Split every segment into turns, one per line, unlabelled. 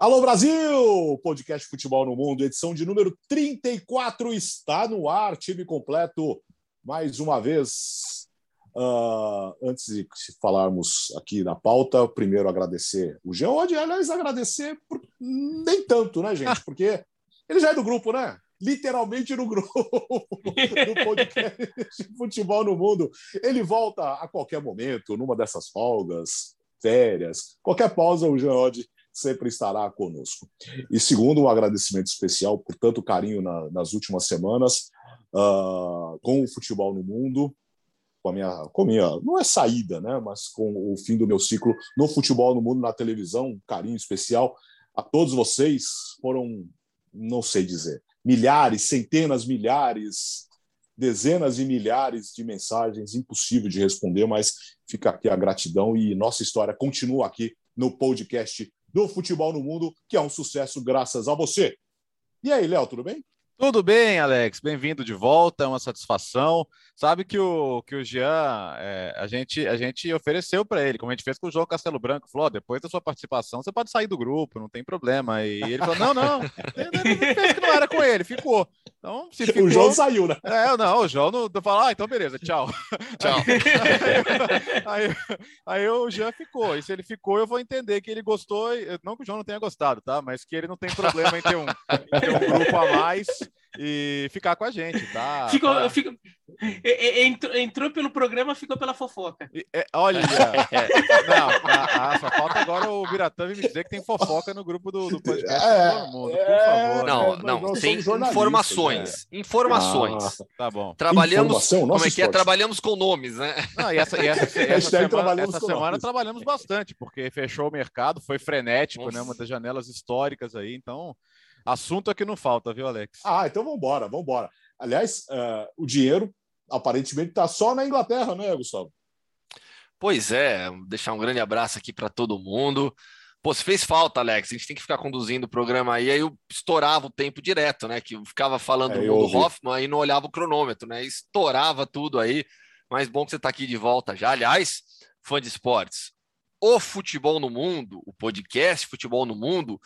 Alô Brasil! Podcast Futebol no Mundo, edição de número 34 está no ar, time completo mais uma vez. Uh, antes de falarmos aqui na pauta, primeiro agradecer o Geode, aliás, agradecer por... nem tanto, né, gente? Porque ele já é do grupo, né? Literalmente no grupo do podcast Futebol no Mundo. Ele volta a qualquer momento, numa dessas folgas, férias, qualquer pausa, o Geode sempre estará conosco. E segundo, um agradecimento especial por tanto carinho na, nas últimas semanas uh, com o futebol no mundo, com a minha, com a minha, não é saída, né, mas com o fim do meu ciclo no futebol no mundo na televisão, um carinho especial a todos vocês. Foram, não sei dizer, milhares, centenas, milhares, dezenas e milhares de mensagens, impossível de responder, mas fica aqui a gratidão e nossa história continua aqui no podcast do futebol no mundo, que é um sucesso graças a você. E aí, Léo, tudo bem?
Tudo bem, Alex? Bem-vindo de volta, é uma satisfação. Sabe que o, que o Jean, é, a, gente, a gente ofereceu para ele, como a gente fez com o João Castelo Branco, falou: oh, depois da sua participação, você pode sair do grupo, não tem problema. E ele falou: não, não, fez que não era com ele, ficou. Então, se ficou...
O João saiu, né?
É, não, o João não falou, ah, então beleza, tchau.
Tchau.
aí, aí, aí, o Jean ficou, e se ele ficou, eu vou entender que ele gostou, não que o João não tenha gostado, tá? Mas que ele não tem problema em ter um, em ter um grupo a mais e ficar com a gente, tá?
Ficou,
tá.
Fico, entrou, entrou, pelo programa, ficou pela fofoca.
É, olha, não, a, a, só falta agora o Biratã me dizer que tem fofoca no grupo do, do podcast é, todo mundo, por favor.
Não, não, tem informações. Né? Informações. Ah,
tá bom.
Trabalhamos, como é que é? Trabalhamos com nomes, né?
Não, e essa, e essa, essa semana, essa semana trabalhamos bastante, porque fechou o mercado, foi frenético, Nossa. né? Uma das janelas históricas aí, então Assunto aqui não falta, viu, Alex?
Ah, então vamos embora, vamos embora. Aliás, uh, o dinheiro aparentemente está só na Inglaterra, né, Gustavo?
Pois é, deixar um grande abraço aqui para todo mundo. Pô, se fez falta, Alex, a gente tem que ficar conduzindo o programa aí, aí eu estourava o tempo direto, né? Que eu ficava falando é, do Hoffman e não olhava o cronômetro, né? Estourava tudo aí, mas bom que você está aqui de volta já. Aliás, fã de esportes, o Futebol no Mundo, o podcast Futebol no Mundo,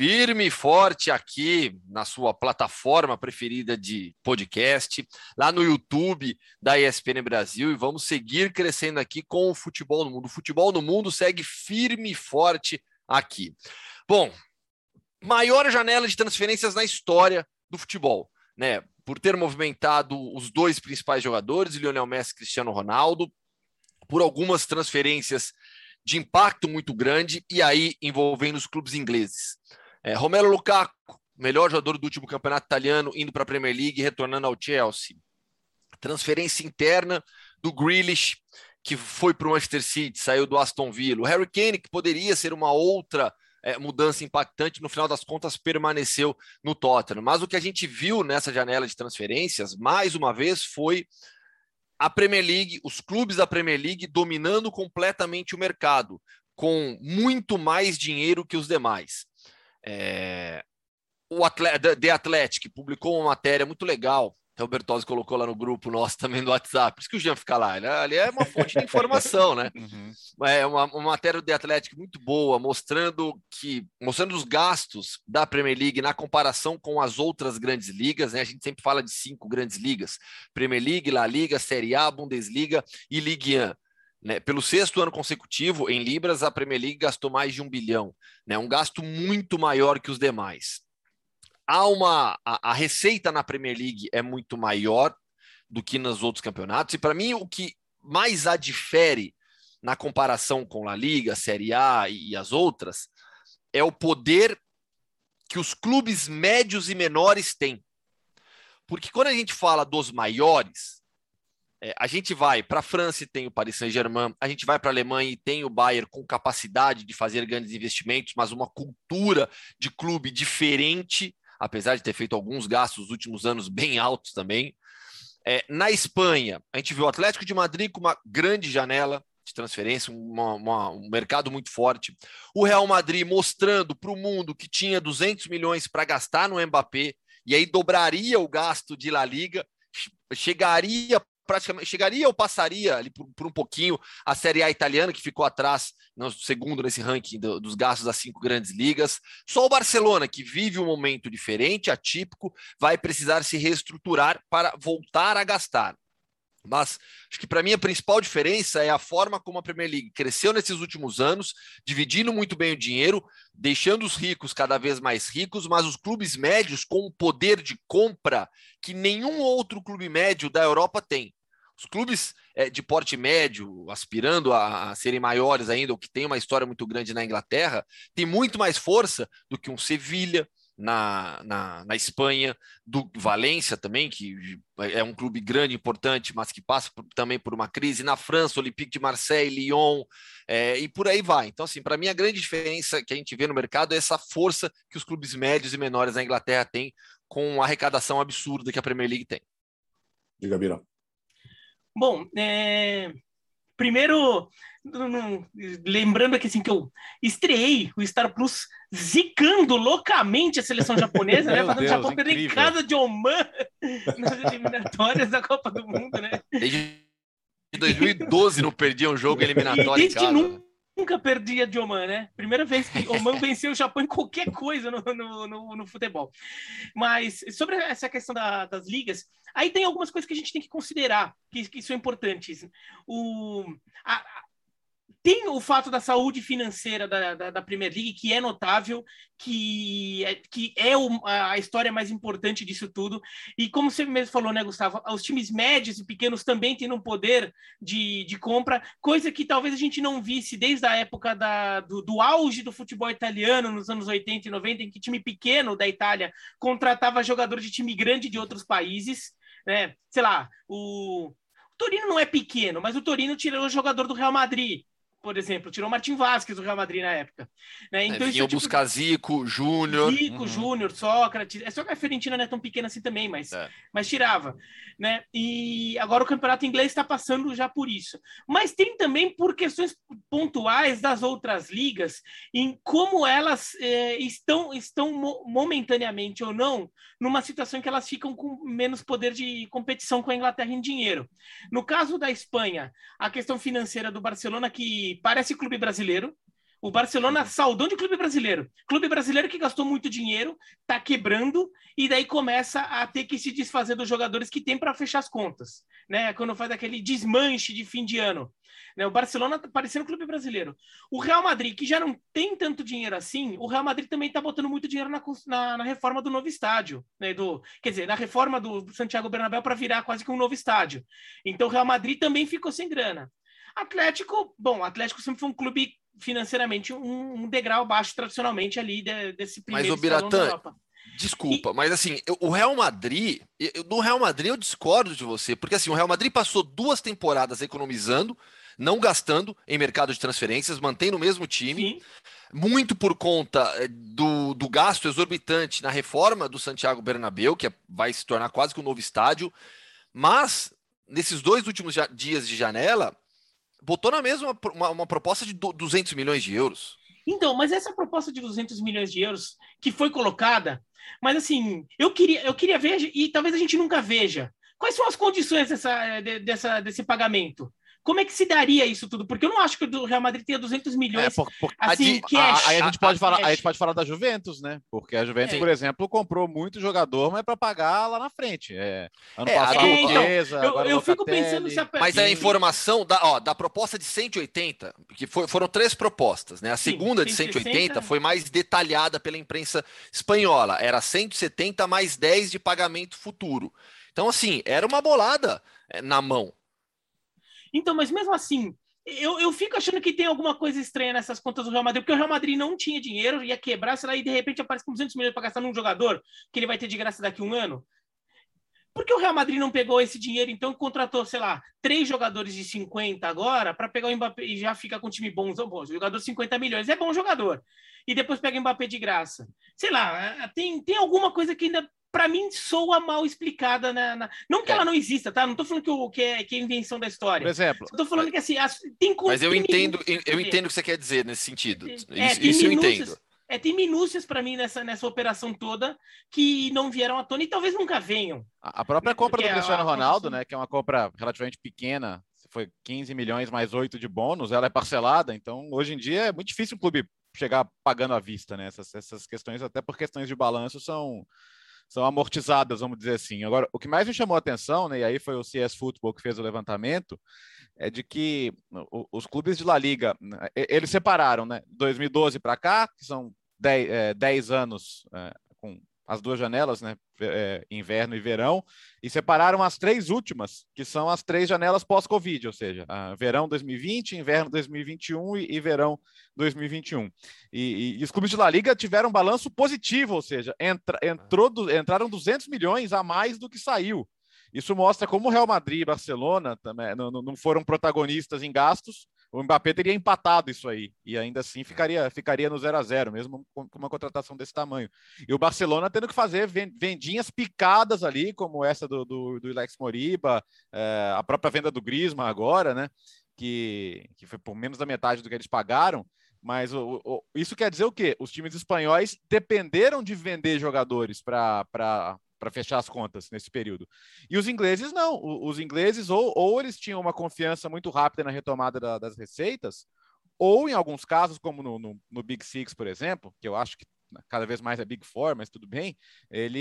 firme e forte aqui na sua plataforma preferida de podcast, lá no YouTube da ESPN Brasil, e vamos seguir crescendo aqui com o futebol no mundo. O futebol no mundo segue firme e forte aqui. Bom, maior janela de transferências na história do futebol, né? Por ter movimentado os dois principais jogadores, Lionel Messi e Cristiano Ronaldo, por algumas transferências de impacto muito grande e aí envolvendo os clubes ingleses. É, Romelo Lukaku, melhor jogador do último campeonato italiano, indo para a Premier League e retornando ao Chelsea. Transferência interna do Grealish, que foi para o Manchester City, saiu do Aston Villa. O Harry Kane, que poderia ser uma outra é, mudança impactante, no final das contas permaneceu no Tottenham. Mas o que a gente viu nessa janela de transferências, mais uma vez, foi a Premier League, os clubes da Premier League dominando completamente o mercado, com muito mais dinheiro que os demais. É, o Atlet The Athletic publicou uma matéria muito legal. Até o Bertozzi colocou lá no grupo nosso também do WhatsApp. Por isso que o Jean fica lá. Ele, ali é uma fonte de informação, né? Uhum. É uma, uma matéria do The Athletic muito boa, mostrando que mostrando os gastos da Premier League na comparação com as outras grandes ligas. Né? A gente sempre fala de cinco grandes ligas: Premier League, La Liga, Série A, Bundesliga e Ligue 1. Né? Pelo sexto ano consecutivo, em Libras, a Premier League gastou mais de um bilhão, né? um gasto muito maior que os demais. Há uma, a, a receita na Premier League é muito maior do que nos outros campeonatos, e para mim o que mais a difere na comparação com a Liga, Série A e, e as outras é o poder que os clubes médios e menores têm. Porque quando a gente fala dos maiores, é, a gente vai para a França e tem o Paris Saint-Germain, a gente vai para a Alemanha e tem o Bayern com capacidade de fazer grandes investimentos, mas uma cultura de clube diferente, apesar de ter feito alguns gastos nos últimos anos bem altos também. É, na Espanha, a gente viu o Atlético de Madrid com uma grande janela de transferência, uma, uma, um mercado muito forte. O Real Madrid mostrando para o mundo que tinha 200 milhões para gastar no Mbappé, e aí dobraria o gasto de La Liga, chegaria praticamente chegaria ou passaria ali por, por, um pouquinho a Série A italiana, que ficou atrás, no segundo nesse ranking do, dos gastos das cinco grandes ligas. Só o Barcelona, que vive um momento diferente, atípico, vai precisar se reestruturar para voltar a gastar. Mas acho que para mim a principal diferença é a forma como a Premier League cresceu nesses últimos anos, dividindo muito bem o dinheiro, deixando os ricos cada vez mais ricos, mas os clubes médios com um poder de compra que nenhum outro clube médio da Europa tem. Os clubes é, de porte médio, aspirando a, serem maiores ainda, ou que tem uma história muito grande na Inglaterra, tem muito mais força do que um Sevilha, na, na, na, Espanha, do Valência também, que é um clube grande, importante, mas que passa por, também por uma crise. Na França, Olympique de Marseille, Lyon, é, e por aí vai. Então, assim, para mim, a grande diferença que a gente vê no mercado é essa força que os clubes médios e menores da Inglaterra têm com a arrecadação absurda que a Premier League tem.
Diga, Bira.
Bom, é... primeiro, lembrando aqui assim que eu estreiei o Star Plus zicando loucamente a seleção japonesa, né? Fazendo o Japão perder em casa de Oman nas eliminatórias da Copa do Mundo, né?
Desde 2012 não perdia um jogo eliminatório em casa. Nunca,
nunca perdia de Oman, né? Primeira vez que Oman venceu o Japão em qualquer coisa no, no, no, no futebol. Mas sobre essa questão da, das ligas, aí tem algumas coisas que a gente tem que considerar, que, que são importantes. O, a, tem o fato da saúde financeira da, da, da Premier League, que é notável, que é, que é o, a história mais importante disso tudo. E como você mesmo falou, né, Gustavo? Os times médios e pequenos também têm um poder de, de compra, coisa que talvez a gente não visse desde a época da, do, do auge do futebol italiano, nos anos 80 e 90, em que time pequeno da Itália contratava jogador de time grande de outros países. Né? Sei lá, o, Torino não é pequeno, mas o Torino tirou o jogador do Real Madrid por exemplo, tirou o Martin Vasquez do Real Madrid na época. Né?
Então, é, vinha é, tipo, buscar Zico, Júnior.
Zico, uhum. Júnior, Sócrates. É só que a Fiorentina não é tão pequena assim também, mas, é. mas tirava. Né? E agora o campeonato inglês está passando já por isso. Mas tem também por questões pontuais das outras ligas, em como elas é, estão, estão momentaneamente ou não numa situação em que elas ficam com menos poder de competição com a Inglaterra em dinheiro. No caso da Espanha, a questão financeira do Barcelona, que parece clube brasileiro. O Barcelona saudou de clube brasileiro. Clube brasileiro que gastou muito dinheiro, está quebrando e daí começa a ter que se desfazer dos jogadores que tem para fechar as contas, né? Quando faz aquele desmanche de fim de ano. Né? O Barcelona tá parecendo clube brasileiro. O Real Madrid, que já não tem tanto dinheiro assim, o Real Madrid também está botando muito dinheiro na, na, na, reforma do novo estádio, né? Do, quer dizer, na reforma do Santiago Bernabéu para virar quase que um novo estádio. Então o Real Madrid também ficou sem grana. Atlético, bom, Atlético sempre foi um clube financeiramente um, um degrau baixo tradicionalmente ali de, desse primeiro
Mas o Biratã, desculpa, e... mas assim, o Real Madrid, no Real Madrid eu discordo de você, porque assim, o Real Madrid passou duas temporadas economizando, não gastando em mercado de transferências, mantendo o mesmo time. Sim. Muito por conta eh, do, do gasto exorbitante na reforma do Santiago Bernabéu, que é, vai se tornar quase que um novo estádio. Mas, nesses dois últimos dias de janela, botou na mesma uma, uma proposta de 200 milhões de euros.
Então, mas essa proposta de 200 milhões de euros que foi colocada, mas assim, eu queria, eu queria ver, e talvez a gente nunca veja, quais são as condições dessa, dessa, desse pagamento? Como é que se daria isso tudo? Porque eu não acho que o Real Madrid tenha 200 milhões. É, por, por,
assim, a, cash, aí a gente pode a, falar, a, a gente pode falar da Juventus, né? Porque a Juventus, é. por exemplo, comprou muito jogador, mas para pagar lá na frente. É,
ano é, passado, é, então, Chiesa, eu, eu fico pensando se a...
Mas a informação da, ó, da proposta de 180, que foi, foram três propostas, né? A Sim, segunda de 180, 180 foi mais detalhada pela imprensa espanhola. Era 170 mais 10 de pagamento futuro. Então, assim, era uma bolada é, na mão.
Então, mas mesmo assim, eu, eu fico achando que tem alguma coisa estranha nessas contas do Real Madrid, porque o Real Madrid não tinha dinheiro, ia quebrar, sei lá, e de repente aparece com 200 milhões para gastar num jogador que ele vai ter de graça daqui a um ano. Por que o Real Madrid não pegou esse dinheiro, então, contratou, sei lá, três jogadores de 50 agora, para pegar o Mbappé e já fica com um time bom? Bom, jogador de 50 milhões é bom jogador. E depois pega o Mbappé de graça. Sei lá, tem, tem alguma coisa que ainda para mim, soa mal explicada. Na, na... Não que é. ela não exista, tá? Não tô falando que, o, que, é, que é invenção da história.
Por exemplo.
Eu tô falando
mas,
que assim, as, tem
Mas eu entendo, eu entendo o que você quer dizer nesse sentido. É, isso, isso eu entendo.
É, tem minúcias para mim nessa, nessa operação toda que não vieram à tona e talvez nunca venham.
A própria compra do Cristiano a, a Ronaldo, né, que é uma compra relativamente pequena, foi 15 milhões mais 8 de bônus, ela é parcelada, então hoje em dia é muito difícil o clube chegar pagando à vista, né? Essas, essas questões, até por questões de balanço, são, são amortizadas, vamos dizer assim. Agora, o que mais me chamou a atenção, né, e aí foi o CS Football que fez o levantamento, é de que os clubes de La Liga, né, eles separaram, né, 2012 para cá, que são 10, é, 10 anos é, as duas janelas, né, é, inverno e verão, e separaram as três últimas, que são as três janelas pós-Covid, ou seja, verão 2020, inverno 2021 e, e verão 2021. E, e, e, os clubes de La Liga tiveram um balanço positivo, ou seja, entra, entrou, entraram 200 milhões a mais do que saiu. Isso mostra como o Real Madrid e Barcelona também não, não foram protagonistas em gastos, o Mbappé teria empatado isso aí e ainda assim ficaria, ficaria no 0 a 0 mesmo com uma contratação desse tamanho. E o Barcelona tendo que fazer vendinhas picadas ali, como essa do, do, do Lex Moriba, é, a própria venda do Grisma agora, né? Que, que foi por menos da metade do que eles pagaram. Mas o, o, isso quer dizer o quê? Os times espanhóis dependeram de vender jogadores para para fechar as contas nesse período. E os ingleses não. Os ingleses ou, ou eles tinham uma confiança muito rápida na retomada da, das receitas, ou em alguns casos, como no, no, no, Big Six, por exemplo, que eu acho que cada vez mais é Big Four, mas tudo bem, ele,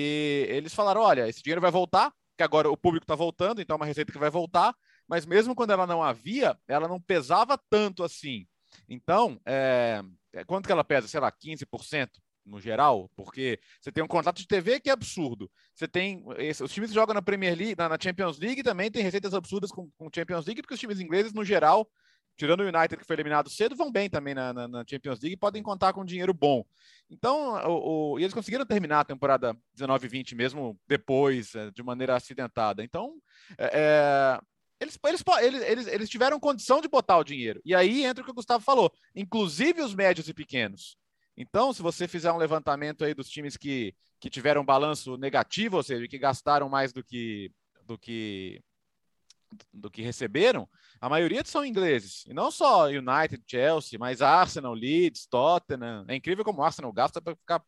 eles falaram: olha, esse dinheiro vai voltar, que agora o público está voltando, então é uma receita que vai voltar, mas mesmo quando ela não havia, ela não pesava tanto assim. Então, é, quanto que ela pesa? Sei lá, 15%? No geral, porque você tem um contrato de TV que é absurdo. Você tem esse, os times que jogam na Premier League, na, na, Champions League também tem receitas absurdas com, com Champions League, porque os times ingleses no geral, tirando o United que foi eliminado cedo, vão bem também na, na, na Champions League e podem contar com dinheiro bom. Então, o, o, e eles conseguiram terminar a temporada 19/20 mesmo depois, é, de maneira acidentada. Então, é, é eles, eles, eles, eles, tiveram condição de botar o dinheiro. E aí entra o que o Gustavo falou, inclusive os médios e pequenos. Então, se você fizer um levantamento aí dos times que, que tiveram balanço negativo, ou seja, que gastaram mais do que, do que do que receberam, a maioria são ingleses. E não só United, Chelsea, mas Arsenal, Leeds, Tottenham. É incrível como o Arsenal gasta para ficar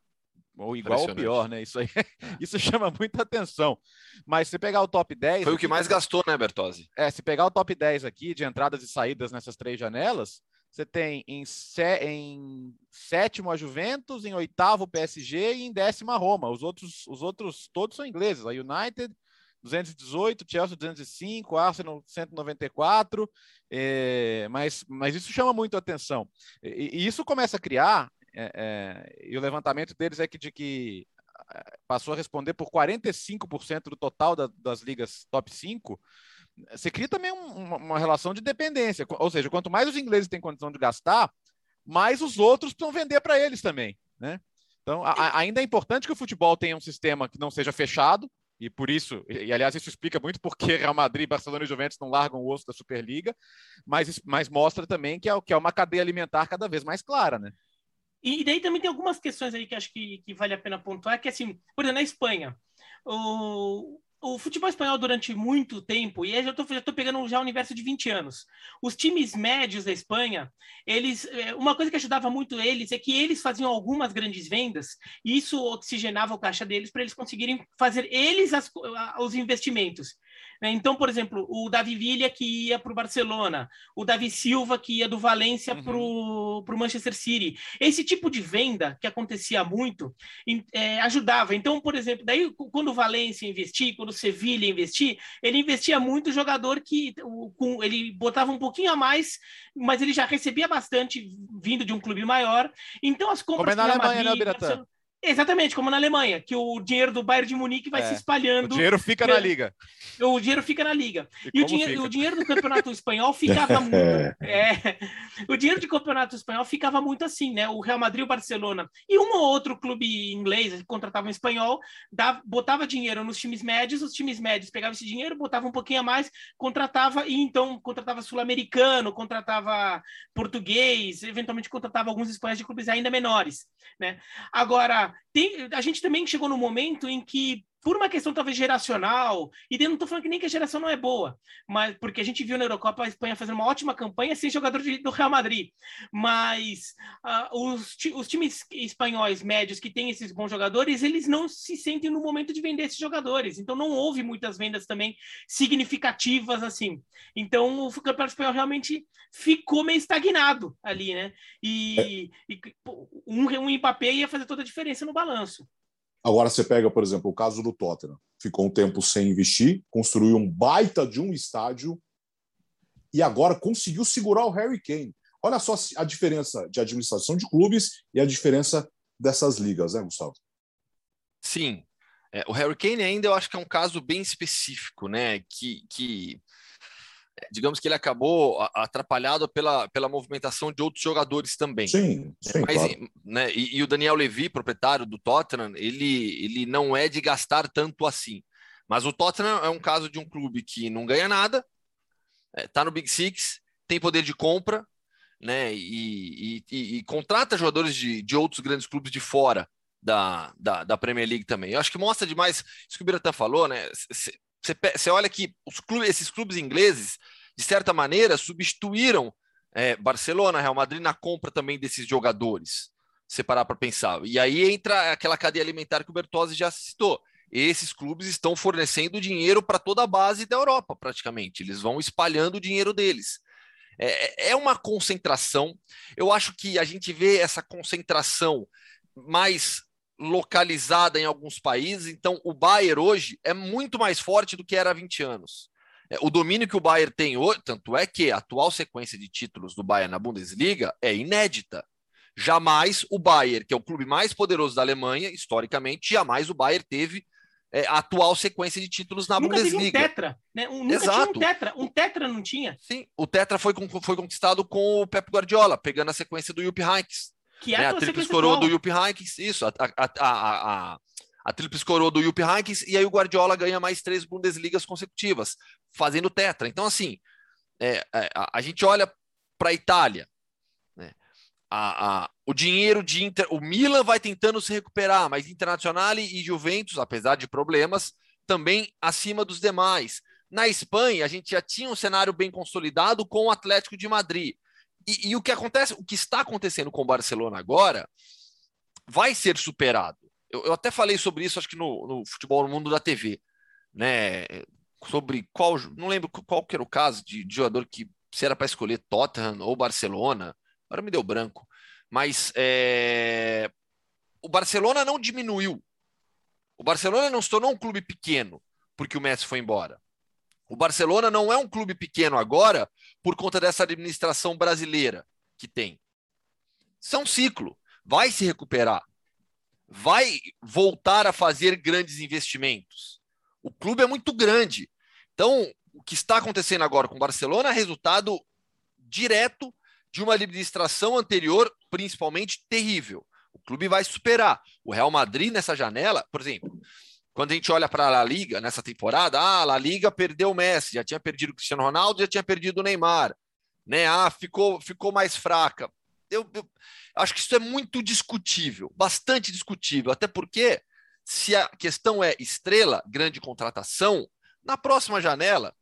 ou igual ou pior, né? Isso aí, isso chama muita atenção. Mas se pegar o top 10.
Foi o que mais gastou, né, Bertozzi?
É, se pegar o top 10 aqui de entradas e saídas nessas três janelas, você tem em, sé, em sétimo a Juventus, em oitavo o PSG e em décima a Roma. Os outros, os outros todos são ingleses. A United 218, Chelsea 205, Arsenal 194, é, mas, mas isso chama muito atenção. E, e isso começa a criar, é, é, e o levantamento deles é que de que é, passou a responder por 45% do total da, das ligas top 5, você cria também um, uma relação de dependência. Ou seja, quanto mais os ingleses têm condição de gastar, mais os outros precisam vender para eles também. Né? Então, a, ainda é importante que o futebol tenha um sistema que não seja fechado, e por isso, e, aliás, isso explica muito porque Real Madrid, Barcelona e Juventus não largam o osso da Superliga, mas, mas mostra também que é, que é uma cadeia alimentar cada vez mais clara, né?
E daí também tem algumas questões aí que acho que, que vale a pena pontuar, que assim, por exemplo, na Espanha, o, o futebol espanhol durante muito tempo, e eu já estou pegando já o universo de 20 anos, os times médios da Espanha, eles, é, uma coisa que ajudava muito eles é que eles faziam algumas grandes vendas, e isso oxigenava o caixa deles para eles conseguirem fazer eles as, os investimentos. Né? Então, por exemplo, o Davi Villa que ia para o Barcelona, o Davi Silva que ia do Valência uhum. para o Manchester City. Esse tipo de venda que acontecia muito é, ajudava. Então, por exemplo, daí quando o Valência investia, quando o Sevilha investia, ele investia muito jogador que o, com, ele botava um pouquinho a mais, mas ele já recebia bastante vindo de um clube maior. Então as compras
Como é na Alemanha, Madrid, né,
Exatamente, como na Alemanha, que o dinheiro do Bayern de Munique vai é, se espalhando.
O dinheiro fica na liga.
O dinheiro fica na liga. E, e o, dinheiro, o, dinheiro, do campeonato espanhol ficava muito. É, o dinheiro do campeonato espanhol ficava muito assim, né? O Real Madrid, o Barcelona e um ou outro clube inglês que contratava um espanhol, dava, botava dinheiro nos times médios, os times médios pegavam esse dinheiro, botavam um pouquinho a mais, contratava e então contratava sul-americano, contratava português, eventualmente contratava alguns espanhóis de clubes ainda menores, né? Agora tem, a gente também chegou no momento em que por uma questão talvez geracional, e eu não estou falando que nem que a geração não é boa, mas porque a gente viu na Eurocopa a Espanha fazendo uma ótima campanha sem jogador de, do Real Madrid, mas uh, os, os times espanhóis médios que têm esses bons jogadores, eles não se sentem no momento de vender esses jogadores, então não houve muitas vendas também significativas assim. Então o Campeonato Espanhol realmente ficou meio estagnado ali, né? E, e um, um Mbappé ia fazer toda a diferença no balanço.
Agora você pega, por exemplo, o caso do Tottenham. Ficou um tempo sem investir, construiu um baita de um estádio e agora conseguiu segurar o Harry Kane. Olha só a diferença de administração de clubes e a diferença dessas ligas, né, Gustavo?
Sim. É, o Harry Kane ainda eu acho que é um caso bem específico, né? Que, que digamos que ele acabou atrapalhado pela, pela movimentação de outros jogadores também.
Sim, sim
Mas, claro. né, e, e, o Daniel Levy, proprietário do Tottenham, ele, ele não é de gastar tanto assim. Mas o Tottenham é um caso de um clube que não ganha nada, está é, no Big Six, tem poder de compra, né, e, e, e contrata jogadores de, de outros grandes clubes de fora da, da, da, Premier League também. Eu acho que mostra demais isso que o Biratan falou, né? Você, você olha que clubes, esses clubes ingleses, de certa maneira, substituíram é, Barcelona, Real Madrid na compra também desses jogadores. Se parar para pensar. E aí entra aquela cadeia alimentar que o Bertozzi já citou. Esses clubes estão fornecendo dinheiro para toda a base da Europa, praticamente. Eles vão espalhando o dinheiro deles. É, é uma concentração. Eu acho que a gente vê essa concentração mais localizada em alguns países. Então, o Bayern hoje é muito mais forte do que era há 20 anos. É, o domínio que o Bayern tem hoje, tanto é que a atual sequência de títulos do Bayern na Bundesliga é inédita. Jamais o Bayern, que é o clube mais poderoso da Alemanha, historicamente, jamais o Bayern teve é, a atual sequência de títulos na
nunca
Bundesliga.
Teve um tetra, né? Um, nunca Exato. tinha um tetra. Um tetra não tinha.
Sim, o tetra foi, foi conquistado com o Pep Guardiola, pegando a sequência do Jupp Heynckes.
Que é né? a,
a tríplice coroa do Heynckes, isso, a, a, a, a, a tríplice coroa do Jupp Heynckes, e aí o Guardiola ganha mais três Bundesligas consecutivas, fazendo tetra. Então, assim, é, é, a, a, gente olha para a Itália, né? a, a, o dinheiro de Inter, o Milan vai tentando se recuperar, mas Internacional e Juventus, apesar de problemas, também acima dos demais. Na Espanha, a gente já tinha um cenário bem consolidado com o Atlético de Madrid. E, e, o que acontece, o que está acontecendo com o Barcelona agora, vai ser superado. Eu, eu até falei sobre isso, acho que no, no, futebol no mundo da TV, né? Sobre qual, não lembro qual que era o caso de, de jogador que se era para escolher Tottenham ou Barcelona, agora me deu branco. Mas é, o Barcelona não diminuiu. O Barcelona não se tornou um clube pequeno porque o Messi foi embora. O Barcelona não é um clube pequeno agora por conta dessa administração brasileira que tem. Isso é um ciclo. Vai se recuperar. Vai voltar a fazer grandes investimentos. O clube é muito grande. Então, o que está acontecendo agora com o Barcelona é resultado direto de uma administração anterior, principalmente terrível. O clube vai superar. O Real Madrid, nessa janela, por exemplo, quando a gente olha para a La Liga nessa temporada, ah, a La Liga perdeu o Messi, já tinha perdido o Cristiano Ronaldo, já tinha perdido o Neymar, né? Ah, ficou, ficou mais fraca. Eu, eu acho que isso é muito discutível, bastante discutível, até porque se a questão é estrela, grande contratação, na próxima janela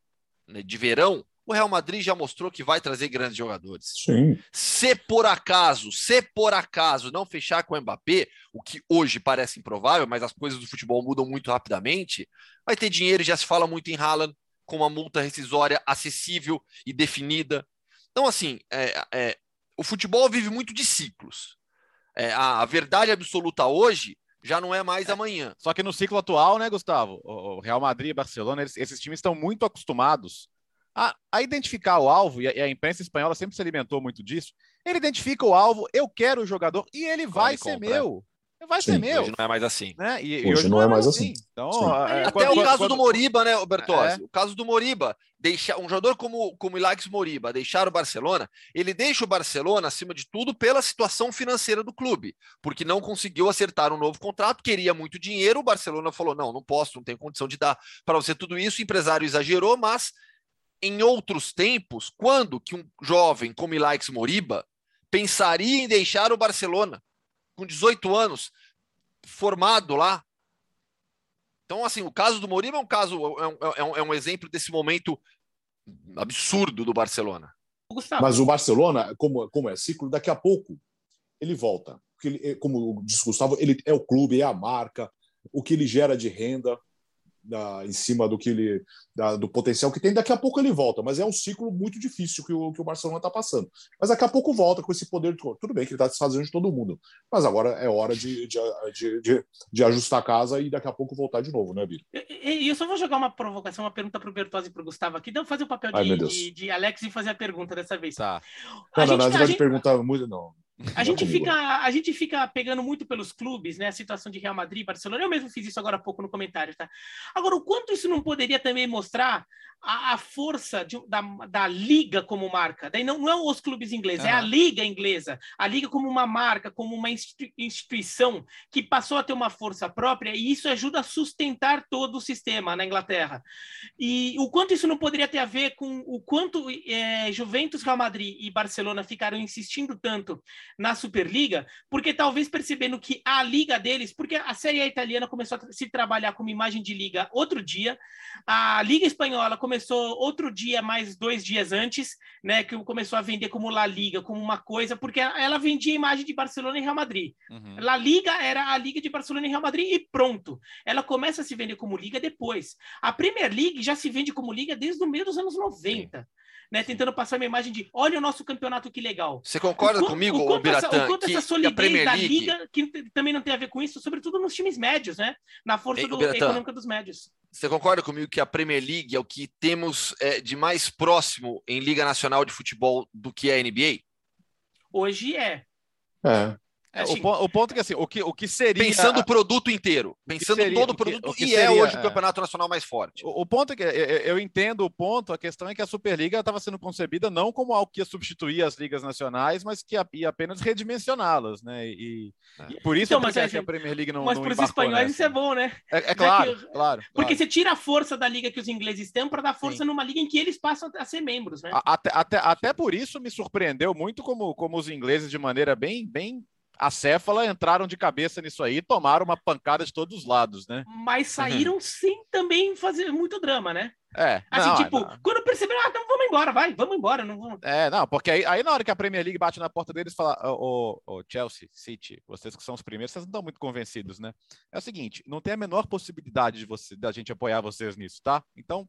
né, de verão, o Real Madrid já mostrou que vai trazer grandes jogadores.
Sim.
Se por acaso, se por acaso não fechar com o Mbappé, o que hoje parece improvável, mas as coisas do futebol mudam muito rapidamente, vai ter dinheiro, já se fala muito em Haaland, com uma multa rescisória acessível e definida. Então, assim, é, é, o futebol vive muito de ciclos. É, a, a verdade absoluta hoje já não é mais é. amanhã.
Só que no ciclo atual, né, Gustavo? O Real Madrid e Barcelona, eles, esses times estão muito acostumados a, a identificar o alvo, e a, e a, imprensa espanhola sempre se alimentou muito disso, ele identifica o alvo, eu quero o jogador e ele vai ser compra. meu. Vai Sim, ser meu.
Hoje não é mais assim.
Né? E, hoje, hoje, não é, é mais assim. assim.
Então, é, Até quando, o caso quando... do Moriba, né, Bertozzi? É. O caso do Moriba, deixar um jogador como, como Ilax Moriba deixar o Barcelona, ele deixa o Barcelona, acima de tudo, pela situação financeira do clube, porque não conseguiu acertar um novo contrato, queria muito dinheiro, o Barcelona falou, não, não posso, não tenho condição de dar para você tudo isso, o empresário exagerou, mas em outros tempos, quando que um jovem como Ilaix Moriba pensaria em deixar o Barcelona com 18 anos, formado lá? Então, assim, o caso do Moriba é um caso, é um, é um, é um exemplo desse momento absurdo do Barcelona.
Mas o Barcelona, como, como é ciclo, daqui a pouco ele volta. Porque ele, como disse Gustavo, ele é o clube, é a marca, o que ele gera de renda da, em cima do que ele da, do potencial que tem. Daqui a pouco ele volta, mas é um ciclo muito difícil que o, que o Barcelona está passando. Mas daqui a pouco volta com esse poder de tudo bem que ele está desfazendo de todo mundo, mas agora é hora de, de, de, de, de ajustar a casa e daqui a pouco voltar de novo, né, Biro?
E eu só vou jogar uma provocação, uma pergunta para o Bertozzi e para o Gustavo aqui. Então fazer o papel de, de, de, Alex e fazer a pergunta dessa vez.
Tá. Não, não, não, não, gente... perguntar muito, não.
A gente, fica, a gente fica pegando muito pelos clubes, né? A situação de Real Madrid, Barcelona. Eu mesmo fiz isso agora há pouco no comentário, tá? Agora, o quanto isso não poderia também mostrar a, a força de, da, da liga como marca. Daí não, não é os clubes ingleses, uhum. é a liga inglesa. A liga como uma marca, como uma instituição que passou a ter uma força própria e isso ajuda a sustentar todo o sistema na Inglaterra. E o quanto isso não poderia ter a ver com o quanto é, Juventus, Real Madrid e Barcelona ficaram insistindo tanto na Superliga, porque talvez percebendo que a liga deles, porque a Série A italiana começou a se trabalhar como imagem de liga outro dia, a Liga Espanhola começou outro dia, mais dois dias antes, né? Que começou a vender como La Liga, como uma coisa, porque ela vendia a imagem de Barcelona e Real Madrid. Uhum. La Liga era a Liga de Barcelona e Real Madrid e pronto. Ela começa a se vender como Liga depois. A Premier League já se vende como Liga desde o meio dos anos 90. Sim né, tentando passar uma imagem de olha o nosso campeonato que legal.
Você concorda
o,
comigo, o quanto, Biratã,
essa, o quanto que, essa solidez da League... liga, que também não tem a ver com isso, sobretudo nos times médios, né? Na força Ei, do, econômica dos médios.
Você concorda comigo que a Premier League é o que temos é, de mais próximo em Liga Nacional de Futebol do que a NBA?
Hoje é.
É.
É, o, o, ponto é que assim, o que, o que seria.
Pensando o produto inteiro. Pensando seria, todo o produto, o que, o e é seria, é hoje o campeonato nacional mais forte.
O, o ponto é que eu, eu, entendo o ponto, a questão é que a Superliga estava sendo concebida não como algo que ia substituir as ligas nacionais, mas que ia, ia apenas redimensioná-las, né? E, é. e por isso
então, mas é, que a Premier League não. Mas para os espanhóis nessa. isso é bom, né?
É, é claro, que, claro.
Porque claro. você tira a força da liga que os ingleses têm para dar força Sim. numa liga em que eles passam a ser membros, né?
Até, até, até por isso me surpreendeu muito como, como os ingleses, de maneira bem, bem a Céfala entraram de cabeça nisso aí, tomaram uma pancada de todos os lados, né?
Mas saíram uhum. sem também fazer muito drama, né?
É.
Assim, não, tipo, não. quando perceberam, ah, então vamos embora, vai, vamos embora. Não vamos...
É, não, porque aí, aí na hora que a Premier League bate na porta deles, fala, ô, oh, oh, Chelsea, City, vocês que são os primeiros, vocês não estão muito convencidos, né? É o seguinte, não tem a menor possibilidade de você, da gente apoiar vocês nisso, tá? Então,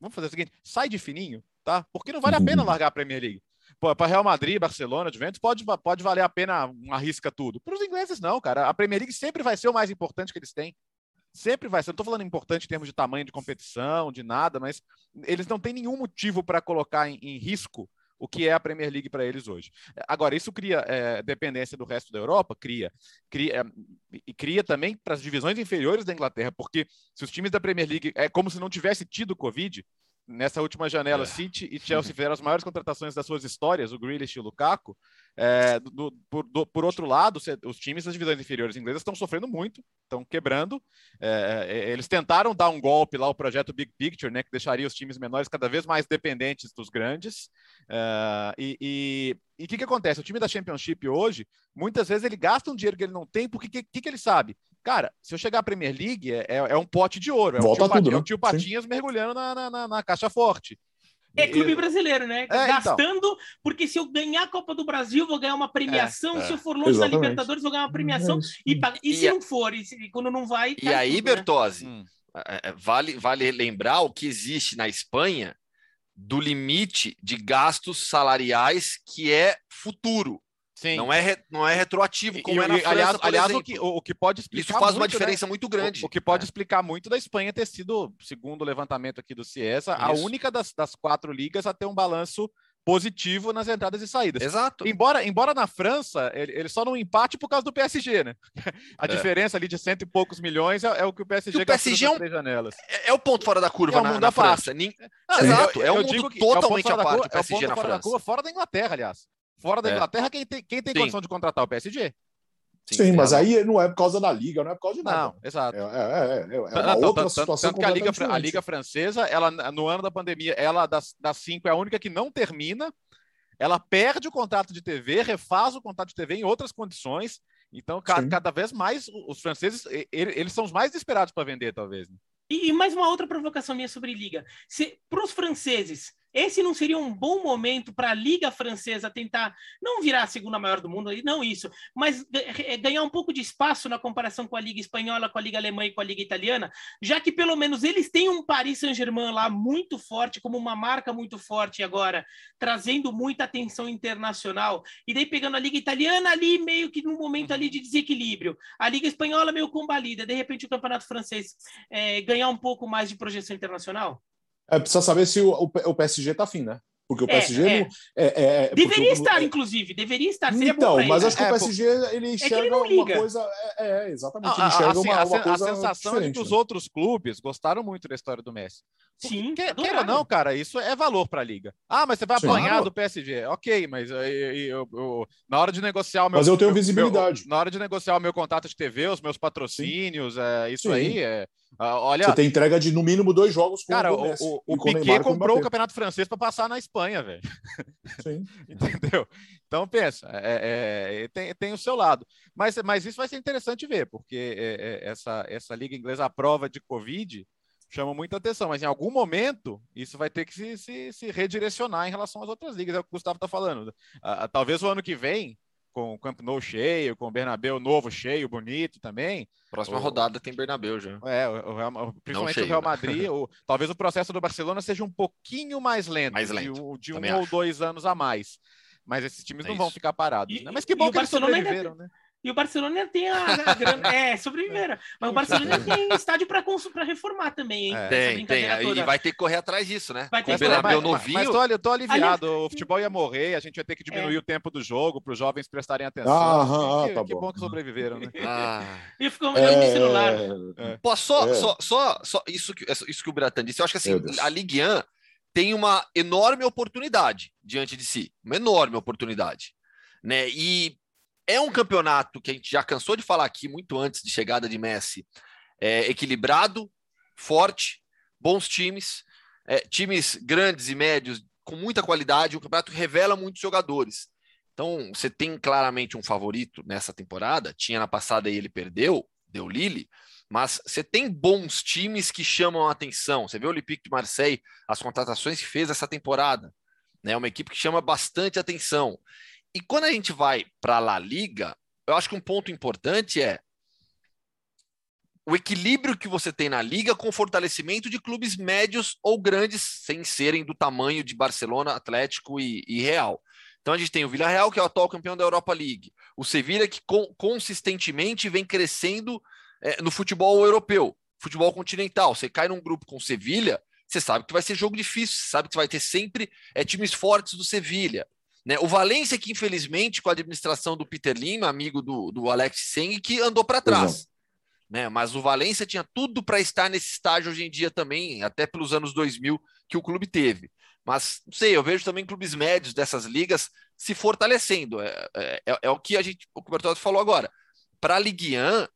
vamos fazer o seguinte, sai de fininho, tá? Porque não vale a pena uhum. largar a Premier League para Real Madrid, Barcelona, Juventus, pode, pode valer a pena um arrisca tudo. Para os ingleses, não, cara. A Premier League sempre vai ser o mais importante que eles têm. Sempre vai ser. Não estou falando importante em termos de tamanho de competição, de nada, mas eles não têm nenhum motivo para colocar em, em, risco o que é a Premier League para eles hoje. Agora, isso cria é, dependência do resto da Europa? Cria. cria é, e cria também para as divisões inferiores da Inglaterra, porque se os times da Premier League é como se não tivesse tido Covid, nessa última janela, é. City e Chelsea fizeram as maiores contratações das suas histórias, o Grealish e o Lukaku. É, do, por, do, por, outro lado, os times das divisões inferiores inglesas estão sofrendo muito, estão quebrando. É, é, eles tentaram dar um golpe lá, o projeto Big Picture, né, que deixaria os times menores cada vez mais dependentes dos grandes. É, e o que, que acontece? O time da Championship hoje, muitas vezes ele gasta um dinheiro que ele não tem, porque o que, que, que ele sabe? Cara, se eu chegar à Premier League, é, é, é um pote de ouro. É
Volta
um
tio, tudo,
né? é um tio Patinhas Sim. mergulhando na, na, na, caixa forte.
É clube brasileiro, né? É, então. Gastando, então. porque se eu ganhar a Copa do Brasil, vou ganhar uma premiação. É, se eu for longe Exatamente. da Libertadores, vou ganhar uma premiação. E, e, e se não for, e se, quando não vai.
E aí, tudo, né? Bertozzi, né? vale, vale lembrar o que existe na Espanha do limite de gastos salariais que é futuro. Sim. Não é, não é retroativo, como e, é na França, aliás, aliás o, que,
o, que pode explicar
Isso faz
muito,
uma né? diferença né? muito grande.
O, o que pode é. explicar muito da Espanha ter sido, segundo o levantamento aqui do Ciesa, a única das, das quatro ligas a ter um balanço positivo nas entradas e saídas.
Exato.
Embora, embora na França ele, ele só não empate por causa do PSG, né? A é. diferença ali de cento e poucos milhões é, é o que o PSG
o PSG é um,
janelas.
É, é, o ponto fora da curva é na, na França. Nin... Não, Exato, é um mundo totalmente à parte o PSG na França. Curva,
fora da Inglaterra, aliás. Fora da é. Inglaterra, quem tem, quem tem condição de contratar o PSG?
Sim, Sim mas aí não é por causa da liga, não é por causa de nada. Não,
exato.
É, é, é, é uma não, outra tanto, situação
tanto que a liga, a liga francesa, ela no ano da pandemia, ela das, das cinco é a única que não termina. Ela perde o contrato de TV, refaz o contrato de TV em outras condições. Então, cada, cada vez mais os franceses, eles são os mais esperados para vender, talvez. Né?
E, e, mais uma outra provocação minha sobre liga. Para os franceses, esse não seria um bom momento para a Liga Francesa tentar não virar a segunda maior do mundo, não isso, mas é, ganhar um pouco de espaço na comparação com a Liga Espanhola, com a Liga Alemã e com a Liga Italiana, já que pelo menos eles têm um Paris Saint-Germain lá muito forte, como uma marca muito forte agora, trazendo muita atenção internacional, e daí pegando a Liga Italiana ali meio que num momento ali de desequilíbrio, a Liga Espanhola meio combalida, de repente o Campeonato Francês é, ganhar um pouco mais de projeção internacional?
É, precisa saber se o, o PSG está afim, né? Porque o PSG é,
é. É, é, deveria estar, inclusive, deveria estar.
então, mas acho que o PSG ele enxerga ele uma coisa. É, exatamente. Ele enxerga
assim,
uma,
a,
uma coisa.
A sensação é que os né? outros clubes gostaram muito da história do Messi. Sim, quer, quer ou não, cara, isso é valor para a liga. Ah, mas você vai apanhar Sim. do PSG. Ok, mas eu, eu, eu, na hora de negociar o meu.
Mas eu tenho visibilidade.
Meu, na hora de negociar o meu contato de TV, os meus patrocínios, é, isso Sim. aí é. Uh, olha,
você tem entrega de no mínimo dois jogos
com cara, o Messi. O, o, o Piquet comprou o Campeonato Francês para passar na Espanha, velho. Sim. Entendeu? Então pensa, é, é, tem, tem o seu lado. Mas, mas isso vai ser interessante ver, porque é, é essa, essa liga inglesa à prova de Covid chama muita atenção, mas em algum momento isso vai ter que se, se, se redirecionar em relação às outras ligas, é o que o Gustavo está falando. Talvez o ano que vem, com o Camp Nou cheio, com o Bernabéu novo cheio, bonito também.
Próxima o, rodada tem Bernabéu já.
É, o Real, principalmente cheio, o Real né? Madrid. o, talvez o processo do Barcelona seja um pouquinho mais lento, mais lento de, de um acho. ou dois anos a mais. Mas esses times é não isso. vão ficar parados. E, né? Mas que bom que eles sobreviveram, ainda... né?
E o Barcelona tem a, a grana. É, sobreviveram. Mas o Barcelona tem estádio para reformar também, hein? É.
Tem, tem. E vai ter que correr atrás disso, né? Vai ter que correr. Mas, novinho.
Mas tô, eu tô aliviado. O futebol ia morrer, a gente vai ter que diminuir é. o tempo do jogo para os jovens prestarem atenção.
Ah,
que,
tá
que
bom.
bom que sobreviveram, né?
Ah.
E ficou melhor é... celular.
É. Pô, só, é. só, só, só isso, que, isso que o Bratan disse. Eu acho que assim, a Ligue 1 tem uma enorme oportunidade diante de si. Uma enorme oportunidade. Né? E é um campeonato que a gente já cansou de falar aqui muito antes de chegada de Messi. É equilibrado, forte, bons times, é, times grandes e médios com muita qualidade. O campeonato revela muitos jogadores. Então, você tem claramente um favorito nessa temporada. Tinha na passada e ele perdeu, deu Lille. Mas você tem bons times que chamam a atenção. Você vê o Olympique de Marseille, as contratações que fez essa temporada. Né? Uma equipe que chama bastante atenção. E quando a gente vai para a La Liga, eu acho que um ponto importante é o equilíbrio que você tem na liga com fortalecimento de clubes médios ou grandes, sem serem do tamanho de Barcelona, Atlético e, e Real. Então a gente tem o Villarreal, que é o atual campeão da Europa League, o Sevilla, que consistentemente vem crescendo é, no futebol europeu, futebol continental. Você cai num grupo com o Sevilla, você sabe que vai ser jogo difícil, você sabe que vai ter sempre é, times fortes do Sevilha. Né? O Valência, que infelizmente, com a administração do Peter Lima, amigo do, do Alex Seng, que andou para trás. Né? Mas o Valência tinha tudo para estar nesse estágio hoje em dia também, até pelos anos 2000 que o clube teve. Mas, não sei, eu vejo também clubes médios dessas ligas se fortalecendo. É, é, é, é o que a gente, o que o Bertoldo falou agora. Para a Ligue 1,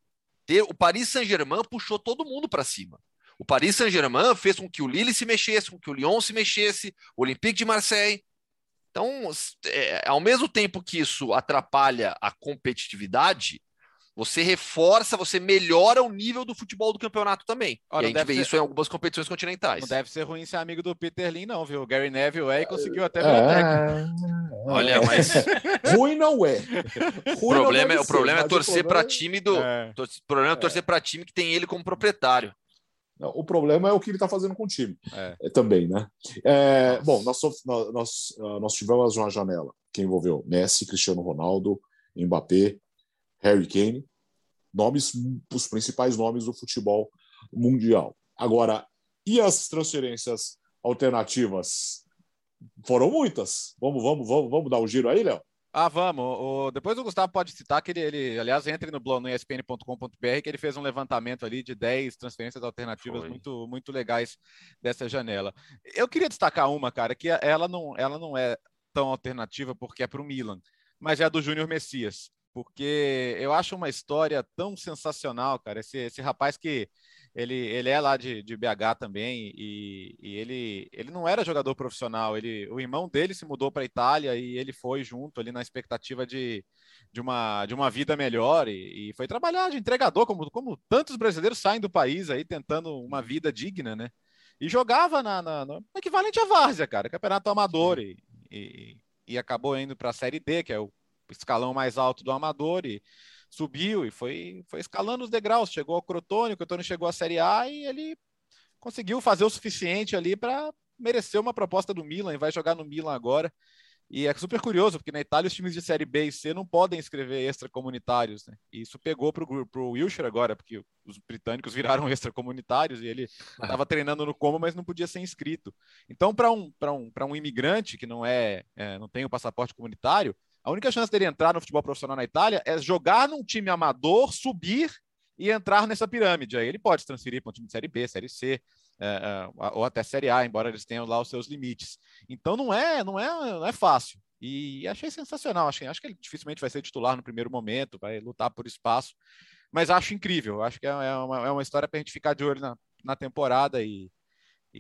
ter, o Paris Saint-Germain puxou todo mundo para cima. O Paris Saint-Germain fez com que o Lille se mexesse, com que o Lyon se mexesse, o Olympique de Marseille. Então, é, ao mesmo tempo que isso atrapalha a competitividade, você reforça, você melhora o nível do futebol do campeonato também. Olha, e a gente vê ser... isso em algumas competições continentais.
Não deve ser ruim ser amigo do Peter Lin, não, viu? O Gary Neville é e conseguiu até é...
Olha, mas.
ruim não é.
Ruim o problema, é, o problema é torcer para time do. É. O problema é torcer para time que tem ele como proprietário.
O problema é o que ele está fazendo com o time é. é também, né? É, bom, nós, nós, ah, nós tivemos uma janela que envolveu Messi, Cristiano Ronaldo, Mbappé, Harry Kane, nomes, os principais nomes do futebol mundial. Agora, e as transferências alternativas? Foram muitas. Vamos, vamos, vamos, vamos dar um giro aí, Léo?
Ah, vamos. O, depois o Gustavo pode citar que ele, ele aliás, entre no blog no espn.com.br que ele fez um levantamento ali de 10 transferências alternativas muito, muito legais dessa janela. Eu queria destacar uma, cara, que ela não, ela não é tão alternativa porque é para o Milan, mas é a do Júnior Messias, porque eu acho uma história tão sensacional, cara. Esse, esse rapaz que ele, ele é lá de, de BH também e, e, ele, ele não era jogador profissional. Ele, o irmão dele se mudou para a Itália e ele foi junto ali na expectativa de, de, uma, de uma vida melhor e, e, foi trabalhar de entregador, como, como tantos brasileiros saem do país aí tentando uma vida digna, né? E jogava na, na no equivalente à Várzea, cara, campeonato amador e, e, e acabou indo para a Série D, que é o escalão mais alto do amador e subiu e foi, foi escalando os degraus, chegou ao Crotone, o Crotone chegou à Série A e ele conseguiu fazer o suficiente ali para merecer uma proposta do Milan e vai jogar no Milan agora. E é super curioso, porque na Itália os times de Série B e C não podem escrever extracomunitários, né? E isso pegou para o Wilshire agora, porque os britânicos viraram extracomunitários e ele estava treinando no Como, mas não podia ser inscrito. Então, para um, um, um imigrante que não é, é, não tem o passaporte comunitário, a única chance dele entrar no futebol profissional na Itália é jogar num time amador, subir e entrar nessa pirâmide. Aí ele pode se transferir para um time de Série B, Série C, é, é, ou até Série A, embora eles tenham lá os seus limites. Então não é, não é, não é fácil. E achei sensacional. Acho, que ele dificilmente vai ser titular no primeiro momento, vai lutar por espaço, mas acho incrível. Acho que é, é uma, é uma história para a gente ficar de olho na, na temporada e,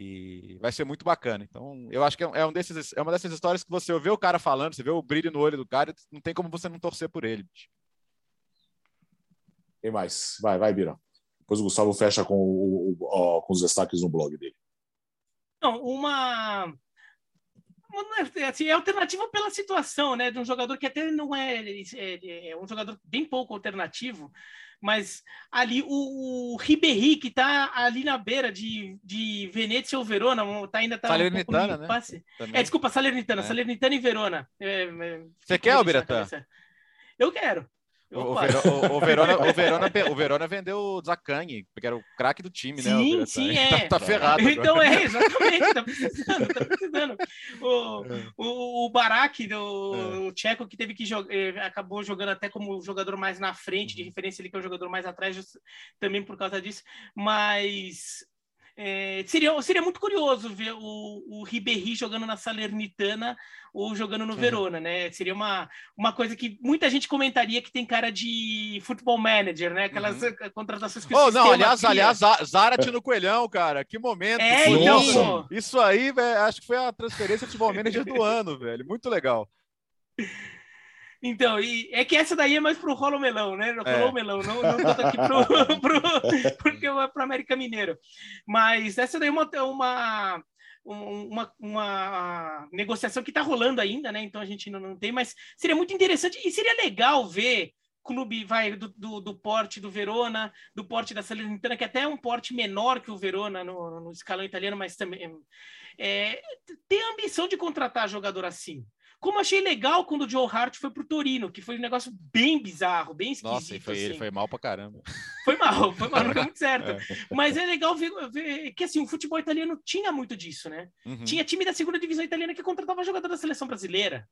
e vai ser muito bacana. Então, eu acho que é, é, um desses, é uma dessas histórias que você vê o cara falando, você vê o brilho no olho do cara, não tem como você não torcer por ele.
Tem mais. Vai, vai, Bira. Depois o Gustavo fecha com, o, o, com os destaques no blog dele.
Não, uma. Assim, é alternativa pela situação, né? De um jogador que até não é, é, é um jogador bem pouco alternativo, mas ali o, o Ribéry, que está ali na beira de, de Venezia ou Verona, tá, ainda está
Salernitana, um
né? É, desculpa, Salernitana, é. Salernitana e Verona. É,
é Você quer, Albiratã?
Eu quero.
O, o, Verona, o, Verona, o, Verona, o Verona vendeu o Zaccagni, porque era o craque do time,
sim, né?
Sim,
sim, é.
Tá, tá ferrado.
Então é, exatamente, tá precisando, tá precisando. O, é. o, o Barak, do, é. o tcheco que teve que jogar, eh, acabou jogando até como jogador mais na frente, de uhum. referência ele que é o jogador mais atrás, também por causa disso. Mas é, seria, seria muito curioso ver o, o Ribéry jogando na Salernitana ou jogando no Verona, né? Seria uma, uma coisa que muita gente comentaria que tem cara de futebol manager, né? Aquelas uhum. contratações que
oh, não, aliás, cria. aliás, Zarate no Coelhão, cara, que momento.
É, então,
isso aí, véio, acho que foi a transferência de futebol manager do ano, velho. Muito legal.
Então, e é que essa daí é mais pro Rolo Melão, né? Rolo é. Melão, não, não tanto aqui pro, pro, porque é pro América Mineiro. Mas essa daí é uma, uma, uma, uma negociação que está rolando ainda, né? Então a gente ainda não tem, mas seria muito interessante e seria legal ver clube vai do, do, do, porte do Verona, do porte da Salernitana, que até é um porte menor que o Verona no, no escalão italiano, mas também é, tem a ambição de contratar jogador assim. Como achei legal quando o Joe Hart foi pro Torino, que foi um negócio bem bizarro, bem esquisito.
Nossa, foi,
assim.
ele foi mal pra caramba.
Foi mal, foi mal, não deu muito certo. É. Mas é legal ver, ver, que assim, o futebol italiano tinha muito disso, né? Uhum. Tinha time da segunda divisão italiana que contratava jogador da seleção brasileira.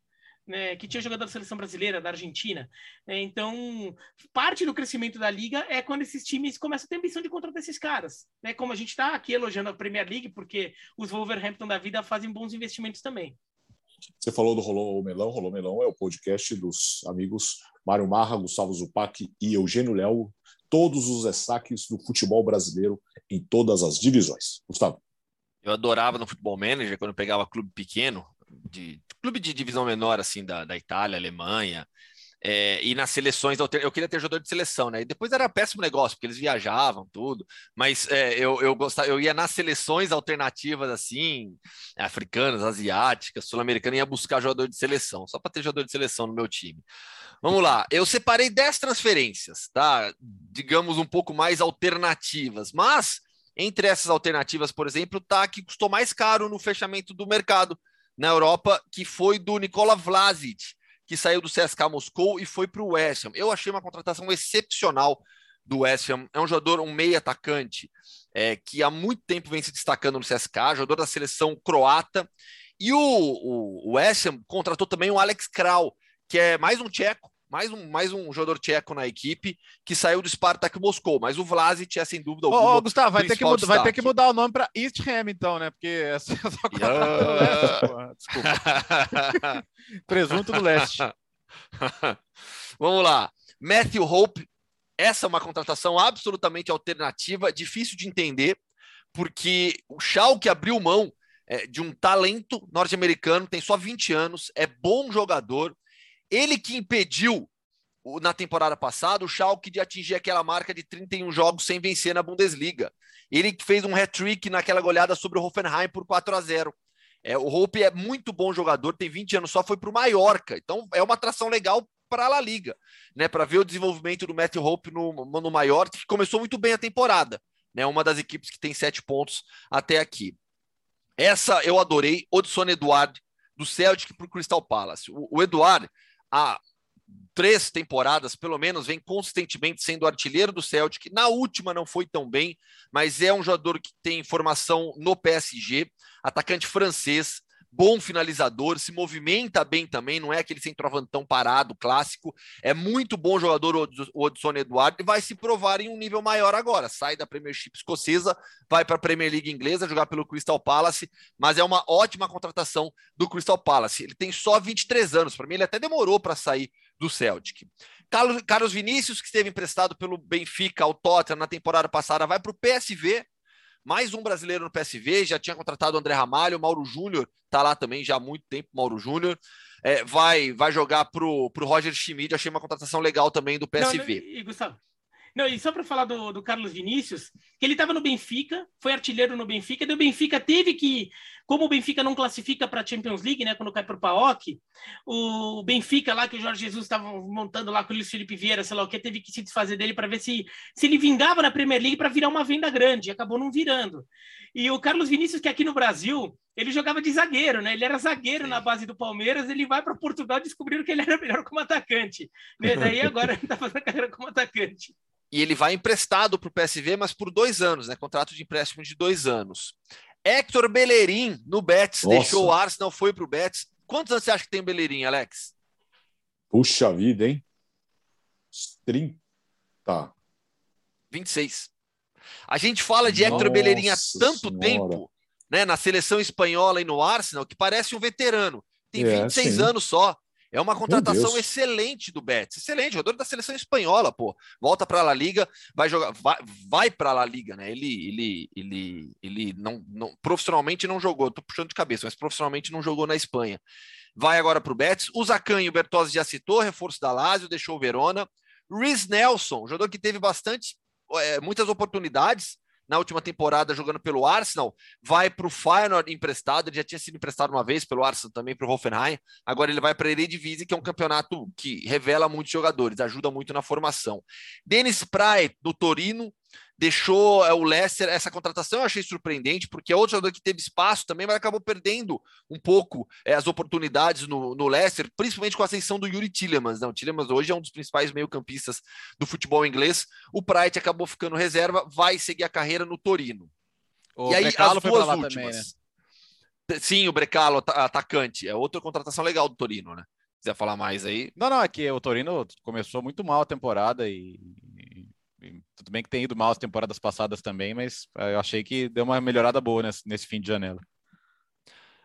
Né, que tinha jogador da seleção brasileira, da Argentina. Né, então, parte do crescimento da liga é quando esses times começam a ter ambição de contratar esses caras. Né, como a gente está aqui elogiando a Premier League, porque os Wolverhampton da vida fazem bons investimentos também.
Você falou do Rolô Melão. Rolô Melão é o podcast dos amigos Mário Marra, Gustavo Zupac e Eugênio Léo. Todos os destaques do futebol brasileiro em todas as divisões. Gustavo.
Eu adorava no Futebol Manager, quando pegava clube pequeno, de clube de divisão menor, assim, da, da Itália, Alemanha, é, e nas seleções, eu queria ter jogador de seleção, né? E depois era péssimo negócio, porque eles viajavam, tudo. Mas é, eu, eu gostava, eu ia nas seleções alternativas, assim, africanas, asiáticas, sul-americanas, ia buscar jogador de seleção, só para ter jogador de seleção no meu time. Vamos lá, eu separei 10 transferências, tá? Digamos um pouco mais alternativas, mas entre essas alternativas, por exemplo, tá que custou mais caro no fechamento do mercado na Europa, que foi do Nikola Vlasic que saiu do CSK Moscou e foi para o West Ham. Eu achei uma contratação excepcional do West Ham. É um jogador, um meio atacante, é, que há muito tempo vem se destacando no CSK, jogador da seleção croata. E o, o, o West Ham contratou também o Alex Kral, que é mais um tcheco, mais um, mais um jogador tcheco na equipe que saiu do Spartak Moscou, mas o Vlasic é sem dúvida alguma. Ô,
oh, Gustavo, vai ter, que mudar, vai ter que mudar o nome para East Ham, então, né? Porque essa é só yeah. Desculpa. Presunto do leste.
Vamos lá. Matthew Hope, essa é uma contratação absolutamente alternativa, difícil de entender, porque o Schalke abriu mão é, de um talento norte-americano, tem só 20 anos, é bom jogador. Ele que impediu na temporada passada o Schalke de atingir aquela marca de 31 jogos sem vencer na Bundesliga. Ele que fez um hat-trick naquela goleada sobre o Hoffenheim por 4 a 0. É, o Hope é muito bom jogador, tem 20 anos só, foi para o Mallorca. Então é uma atração legal para a La Liga, né? Para ver o desenvolvimento do Matthew Hope no, no Mallorca, que começou muito bem a temporada, né? Uma das equipes que tem sete pontos até aqui. Essa eu adorei, Odson Eduard, do Celtic para o Crystal Palace. O, o Eduard, há três temporadas, pelo menos, vem consistentemente sendo artilheiro do Celtic. Na última não foi tão bem, mas é um jogador que tem formação no PSG, atacante francês, bom finalizador, se movimenta bem também, não é aquele centroavantão parado, clássico. É muito bom jogador o Odson Eduardo e vai se provar em um nível maior agora. Sai da Premiership escocesa, vai para a Premier League inglesa, jogar pelo Crystal Palace, mas é uma ótima contratação do Crystal Palace. Ele tem só 23 anos, para mim ele até demorou para sair do Celtic. Carlos Vinícius, que esteve emprestado pelo Benfica ao Tottenham na temporada passada, vai para o PSV, mais um brasileiro no PSV, já tinha contratado o André Ramalho, o Mauro Júnior está lá também já há muito tempo, Mauro Júnior. É, vai, vai jogar pro, pro Roger Schmidt, achei uma contratação legal também do PSV. Não,
não, e, Gustavo, não, e só para falar do, do, Carlos Vinícius, que ele estava no Benfica, foi artilheiro no Benfica, e o Benfica teve que, como o Benfica não classifica para a Champions League, né, quando cai para o PAOK, o Benfica lá, que o Jorge Jesus estava montando lá com o Luiz Felipe Vieira, sei lá o que, teve que se desfazer dele para ver se, se ele vingava na Premier League para virar uma venda grande, e acabou não virando. E o Carlos Vinícius, que aqui no Brasil, ele jogava de zagueiro, né? Ele era zagueiro Sim. na base do Palmeiras, ele vai para Portugal e descobriram que ele era melhor como atacante. Né? Daí agora ele está fazendo carreira como atacante
e ele vai emprestado para o PSV, mas por dois anos, né? Contrato de empréstimo de dois anos. Hector Bellerin no Betis, Nossa. deixou o Arsenal, foi para o Betis. Quantos anos você acha que tem o Bellerin, Alex?
Puxa vida, hein? 30.
26. A gente fala de Hector Bellerin há tanto senhora. tempo, né, na seleção espanhola e no Arsenal, que parece um veterano. Tem é, 26 sim. anos só. É uma contratação excelente do Betis. Excelente, jogador da seleção espanhola, pô. Volta para a La Liga, vai jogar, vai, vai para a La Liga, né? Ele, ele, ele, ele não, não, profissionalmente não jogou, tô puxando de cabeça, mas profissionalmente não jogou na Espanha. Vai agora para o Betis. O Zacan o Bertozzi já citou, reforço da Lazio, deixou o Verona. Rhys Nelson, jogador que teve bastante, é, muitas oportunidades, na última temporada jogando pelo Arsenal, vai para o Feyenoord emprestado, ele já tinha sido emprestado uma vez pelo Arsenal também para o Hoffenheim, agora ele vai para a Eredivisie, que é um campeonato que revela muitos jogadores, ajuda muito na formação. Dennis Pry, do Torino, deixou é, o Leicester. Essa contratação eu achei surpreendente, porque é outro jogador que teve espaço também, mas acabou perdendo um pouco é, as oportunidades no, no Leicester, principalmente com a ascensão do Yuri Tillemans. Né? O Tillemans hoje é um dos principais meio-campistas do futebol inglês. O Bright acabou ficando reserva, vai seguir a carreira no Torino.
O e aí, Brecalo as duas últimas. Também, né?
Sim, o Brecalo, atacante. É outra contratação legal do Torino, né? quiser falar mais aí.
Não, não, é que o Torino começou muito mal a temporada e tudo bem que tem ido mal as temporadas passadas também, mas eh, eu achei que deu uma melhorada boa nesse, nesse fim de janela.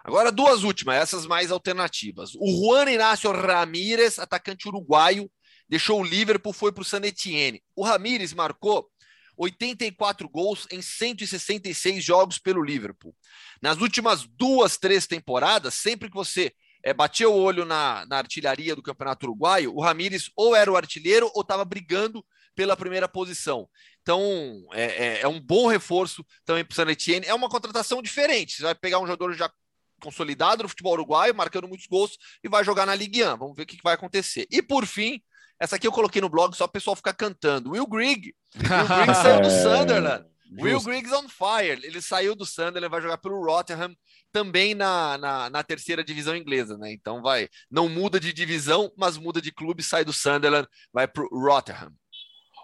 Agora, duas últimas, essas mais alternativas. O Juan Inácio Ramírez, atacante uruguaio, deixou o Liverpool, foi para o San Etienne. O Ramírez marcou 84 gols em 166 jogos pelo Liverpool. Nas últimas duas, três temporadas, sempre que você é, batia o olho na, na artilharia do Campeonato Uruguaio, o Ramírez ou era o artilheiro ou estava brigando pela primeira posição. Então, é, é, é um bom reforço também para o San Etienne. É uma contratação diferente. Você vai pegar um jogador já consolidado no futebol uruguaio, marcando muitos gols, e vai jogar na Ligue 1. Vamos ver o que, que vai acontecer. E por fim, essa aqui eu coloquei no blog só o pessoal ficar cantando. Will Grigg. Will Grigg saiu do é, Sunderland. Justo. Will Griggs on fire. Ele saiu do Sunderland, vai jogar pelo Rotterdam, também na, na, na, terceira divisão inglesa, né? Então vai, não muda de divisão, mas muda de clube, sai do Sunderland, vai para o Rotterdam.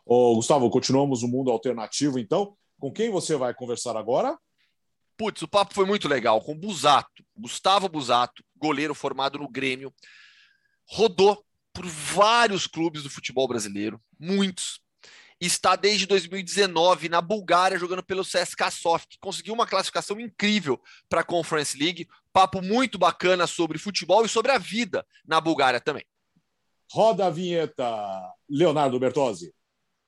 Ô, Gustavo, continuamos o mundo alternativo, então. Com quem você vai conversar agora?
Putz, o papo foi muito legal com o Busato, Gustavo Busato, goleiro formado no Grêmio. Rodou por vários clubes do futebol brasileiro, muitos. Está desde 2019 na Bulgária jogando pelo CSKA Soft, conseguiu uma classificação incrível para a Conference League. Papo muito bacana sobre futebol e sobre a vida na Bulgária também.
Roda a vinheta, Leonardo Bertozzi.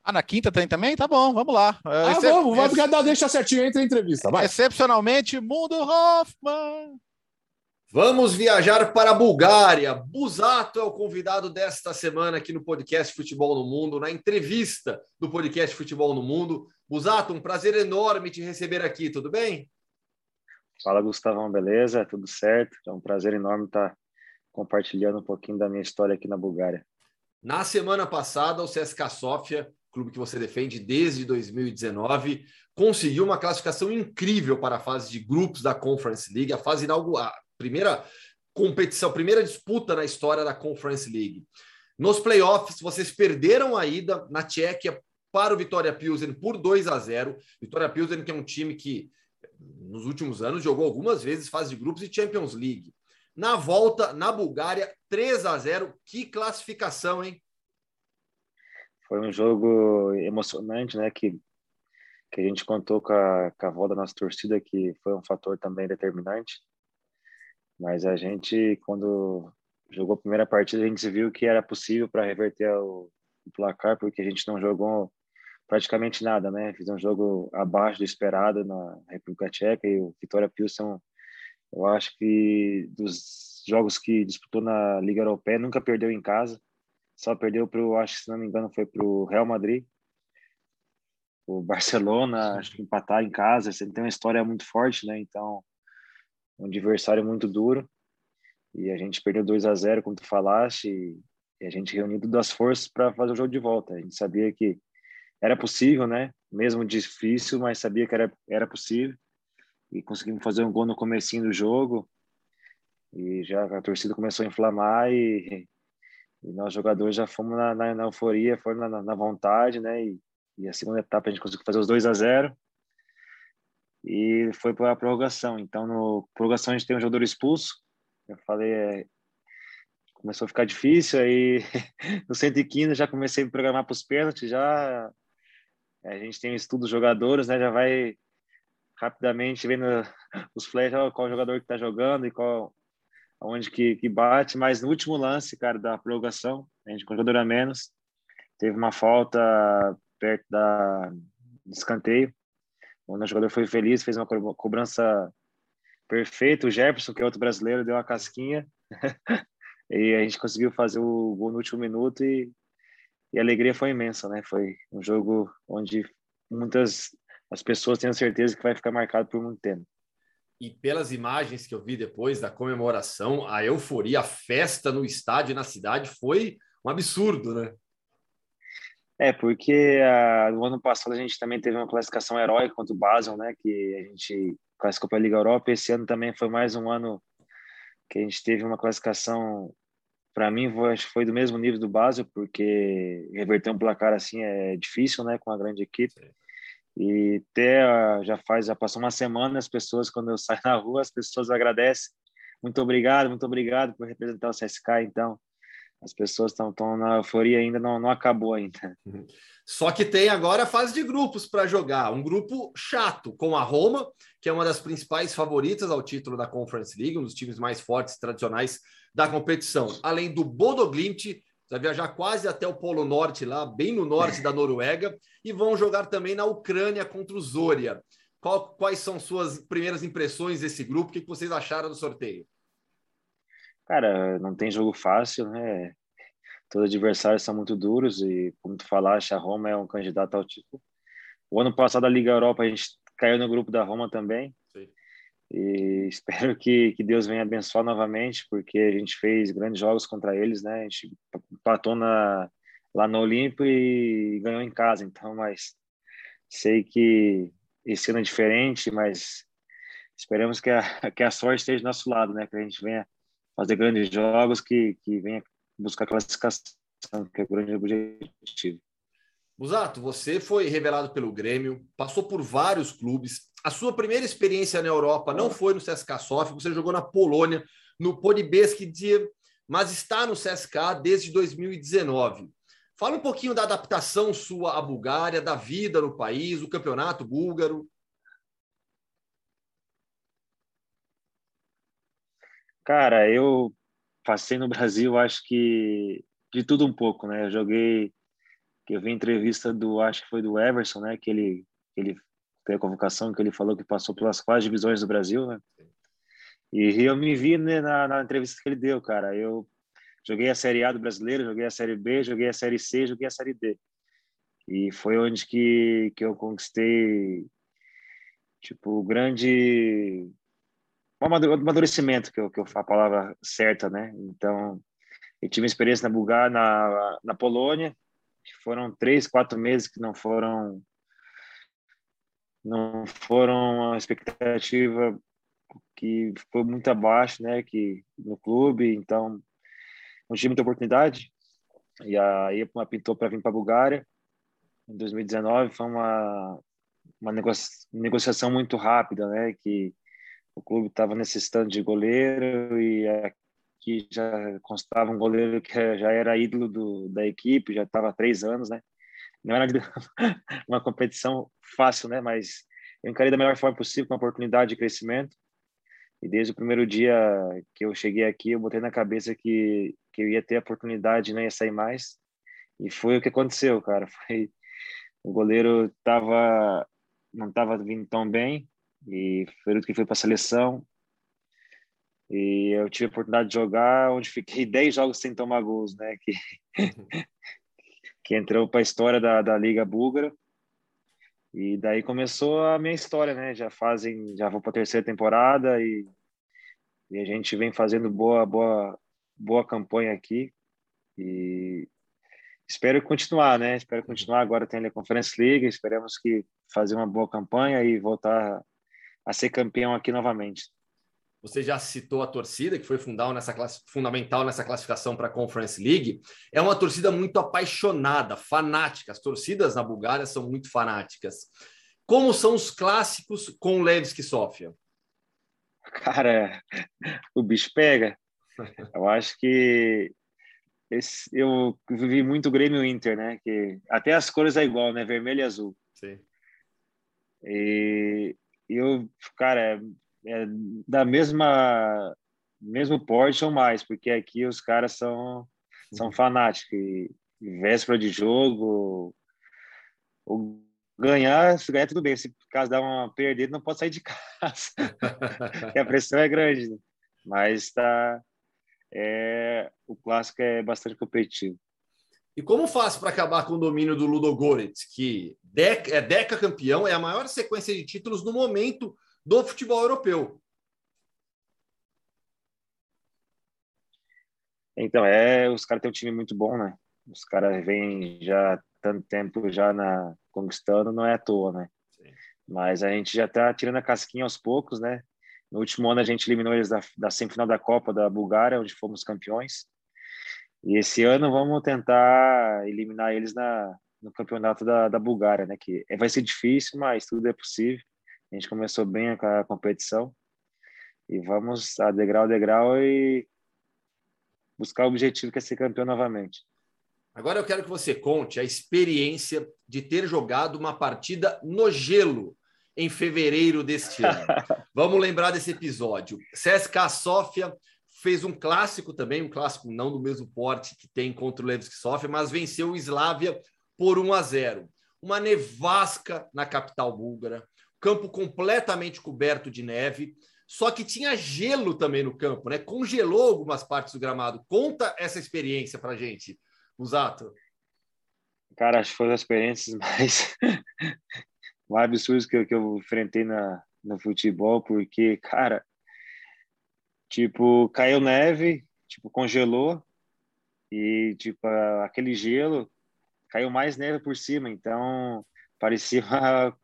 Ah, na quinta tem também? Tá bom, vamos lá.
Ah, Excep... vamos, vai, Ex... deixa certinho entre a entrevista, vai.
Excepcionalmente, Mundo Hoffman.
Vamos viajar para a Bulgária. Busato é o convidado desta semana aqui no podcast Futebol no Mundo, na entrevista do podcast Futebol no Mundo. Busato, um prazer enorme te receber aqui, tudo bem?
Fala, Gustavão, beleza? Tudo certo? É um prazer enorme estar compartilhando um pouquinho da minha história aqui na Bulgária.
Na semana passada, o CSKA Sofia, clube que você defende desde 2019, conseguiu uma classificação incrível para a fase de grupos da Conference League, a fase inaugural, primeira competição, primeira disputa na história da Conference League. Nos playoffs, vocês perderam a ida na Tchequia para o Vitória Pilsen por 2 a 0. Vitória Pilsen que é um time que nos últimos anos jogou algumas vezes fase de grupos e Champions League. Na volta, na Bulgária, 3 a 0 Que classificação, hein?
Foi um jogo emocionante, né? Que, que a gente contou com a, com a volta da nossa torcida, que foi um fator também determinante. Mas a gente, quando jogou a primeira partida, a gente viu que era possível para reverter o, o, placar, porque a gente não jogou praticamente nada, né? Fiz um jogo abaixo do esperado na República Tcheca e o Vitória Pilsen eu acho que dos jogos que disputou na Liga Europeia, nunca perdeu em casa. Só perdeu para o, acho que se não me engano, foi para o Real Madrid. O Barcelona, acho que empatar em casa. Ele tem uma história muito forte, né? Então, um adversário muito duro. E a gente perdeu 2 a 0 como tu falaste. E, e a gente reuniu todas as forças para fazer o jogo de volta. A gente sabia que era possível, né? Mesmo difícil, mas sabia que era, era possível e conseguimos fazer um gol no comecinho do jogo e já a torcida começou a inflamar e, e nós jogadores já fomos na, na, na euforia, foram na, na, vontade, né? E, e, a segunda etapa a gente conseguiu fazer os 2 a 0 e foi para a prorrogação. Então, no prorrogação a gente tem um jogador expulso. Eu falei, é, começou a ficar difícil, aí no 115 já comecei a me programar para os pênaltis, já a gente tem um estudo dos jogadores, né? Já vai rapidamente vendo os flashes, qual jogador que está jogando e qual onde que, que bate, mas no último lance, cara, da prorrogação, a gente com jogador a menos, teve uma falta perto da do escanteio, onde o jogador foi feliz, fez uma cobrança perfeita, o Jefferson, que é outro brasileiro, deu uma casquinha, e a gente conseguiu fazer o gol no último minuto e, e a alegria foi imensa, né? Foi um jogo onde muitas as pessoas tenham certeza que vai ficar marcado por muito tempo.
E pelas imagens que eu vi depois da comemoração, a euforia, a festa no estádio, na cidade, foi um absurdo, né?
É, porque uh, no ano passado a gente também teve uma classificação heróica contra o Basel, né? Que a gente classificou para a Liga Europa. Esse ano também foi mais um ano que a gente teve uma classificação, para mim, foi, acho que foi do mesmo nível do Basel, porque reverter um placar assim é difícil, né? Com uma grande equipe. E até já faz, já passou uma semana, as pessoas, quando eu saio na rua, as pessoas agradecem. Muito obrigado, muito obrigado por representar o CSK. Então, as pessoas estão na euforia ainda, não, não acabou ainda.
Só que tem agora a fase de grupos para jogar. Um grupo chato, com a Roma, que é uma das principais favoritas ao título da Conference League, um dos times mais fortes tradicionais da competição. Além do Bodo Glimt, vai viajar quase até o Polo Norte, lá, bem no norte da Noruega, e vão jogar também na Ucrânia contra o Zoria. Qual, quais são suas primeiras impressões desse grupo? O que, vocês acharam do sorteio?
Cara, não tem jogo fácil, né? Todos os adversários são muito duros e, como tu falaste, a Roma é um candidato ao título. O ano passado, a Liga Europa, a gente caiu no grupo da Roma também. Sim. E espero que, que Deus venha abençoar novamente, porque a gente fez grandes jogos contra eles, né? A gente empatou na, lá no Olimpo e ganhou em casa. Então, mas sei que esse ano é diferente, mas esperamos que a, que a sorte esteja do nosso lado, né? Que a gente venha fazer grandes jogos, que, que venha buscar classificação, que é o grande objetivo.
Busato, você foi revelado pelo Grêmio, passou por vários clubes. A sua primeira experiência na Europa não foi no CSKA Sofia, você jogou na Polônia, no dia, mas está no CSKA desde 2019. Fala um pouquinho da adaptação sua à Bulgária, da vida no país, o campeonato búlgaro.
Cara, eu passei no Brasil, acho que de tudo um pouco, né? Eu joguei que eu vi entrevista do, acho que foi do Everson, né, que ele, ele teve a convocação, que ele falou que passou pelas quatro divisões do Brasil, né, e eu me vi né, na, na entrevista que ele deu, cara, eu joguei a Série A do Brasileiro, joguei a Série B, joguei a Série C, joguei a Série D, e foi onde que, que eu conquistei, tipo, grande um amadurecimento, que eu, que eu a palavra certa, né? Então, eu tive experiência na Bulgária, na, na Polônia, foram três, quatro meses que não foram não foram a expectativa que foi muito abaixo, né, que no clube, então não tive muita oportunidade. E aí uma pintou para vir para a Bulgária em 2019, foi uma uma negociação muito rápida, né, que o clube estava necessitando de goleiro e aqui já constava um goleiro que já era ídolo do, da equipe, já estava três anos, né? Não era uma competição fácil, né? Mas eu encarei da melhor forma possível, com uma oportunidade de crescimento. E desde o primeiro dia que eu cheguei aqui, eu botei na cabeça que, que eu ia ter a oportunidade, não ia sair mais. E foi o que aconteceu, cara. Foi o goleiro tava não estava vindo tão bem e foi o que foi para a seleção. E eu tive a oportunidade de jogar, onde fiquei 10 jogos sem tomar gols, né? Que, que entrou para a história da, da Liga Búlgara. E daí começou a minha história, né? Já fazem, já vou para a terceira temporada e, e a gente vem fazendo boa, boa, boa campanha aqui. E espero continuar, né? Espero continuar. Agora tem a Conference League, esperamos que fazer uma boa campanha e voltar a ser campeão aqui novamente.
Você já citou a torcida, que foi fundamental nessa, class... fundamental nessa classificação para a Conference League. É uma torcida muito apaixonada, fanática. As torcidas na Bulgária são muito fanáticas. Como são os clássicos com o Levski Sofia?
Cara, o bicho pega. Eu acho que esse, eu vivi muito Grêmio Inter, né? Que até as cores é igual, né? Vermelho e azul. Sim. E eu, cara, é, da mesma mesmo porte ou mais, porque aqui os caras são são uhum. fanáticos e, e véspera de jogo ou ganhar, se ganhar tudo bem, se caso dar uma perdida não pode sair de casa, a pressão é grande, né? mas tá é, o clássico é bastante competitivo.
E como faz para acabar com o domínio do Ludogorets, que é deca campeão, é a maior sequência de títulos no momento do futebol europeu?
Então, é, os caras têm um time muito bom, né? Os caras vêm já tanto tempo já na conquistando, não é à toa, né? Sim. Mas a gente já está tirando a casquinha aos poucos, né? No último ano a gente eliminou eles da, da semifinal da Copa da Bulgária, onde fomos campeões. E esse ano vamos tentar eliminar eles na, no campeonato da, da Bulgária, né? Que é, vai ser difícil, mas tudo é possível. A gente começou bem a, competição e vamos a degrau a degrau e buscar o objetivo que é ser campeão novamente.
Agora eu quero que você conte a experiência de ter jogado uma partida no gelo em fevereiro deste ano. Vamos lembrar desse episódio. CSKA Sofia fez um clássico também, um clássico não do mesmo porte que tem contra o Levski Sofia, mas venceu o Slavia por 1 a 0. Uma nevasca na capital búlgara, campo completamente coberto de neve, só que tinha gelo também no campo, né? Congelou algumas partes do gramado. Conta essa experiência para gente, Usato.
Cara, acho que foi uma das experiências mais, mais absurdas que eu, que eu enfrentei na, no futebol, porque, cara, Tipo, caiu neve, tipo, congelou e, tipo, aquele gelo, caiu mais neve por cima, então parecia uma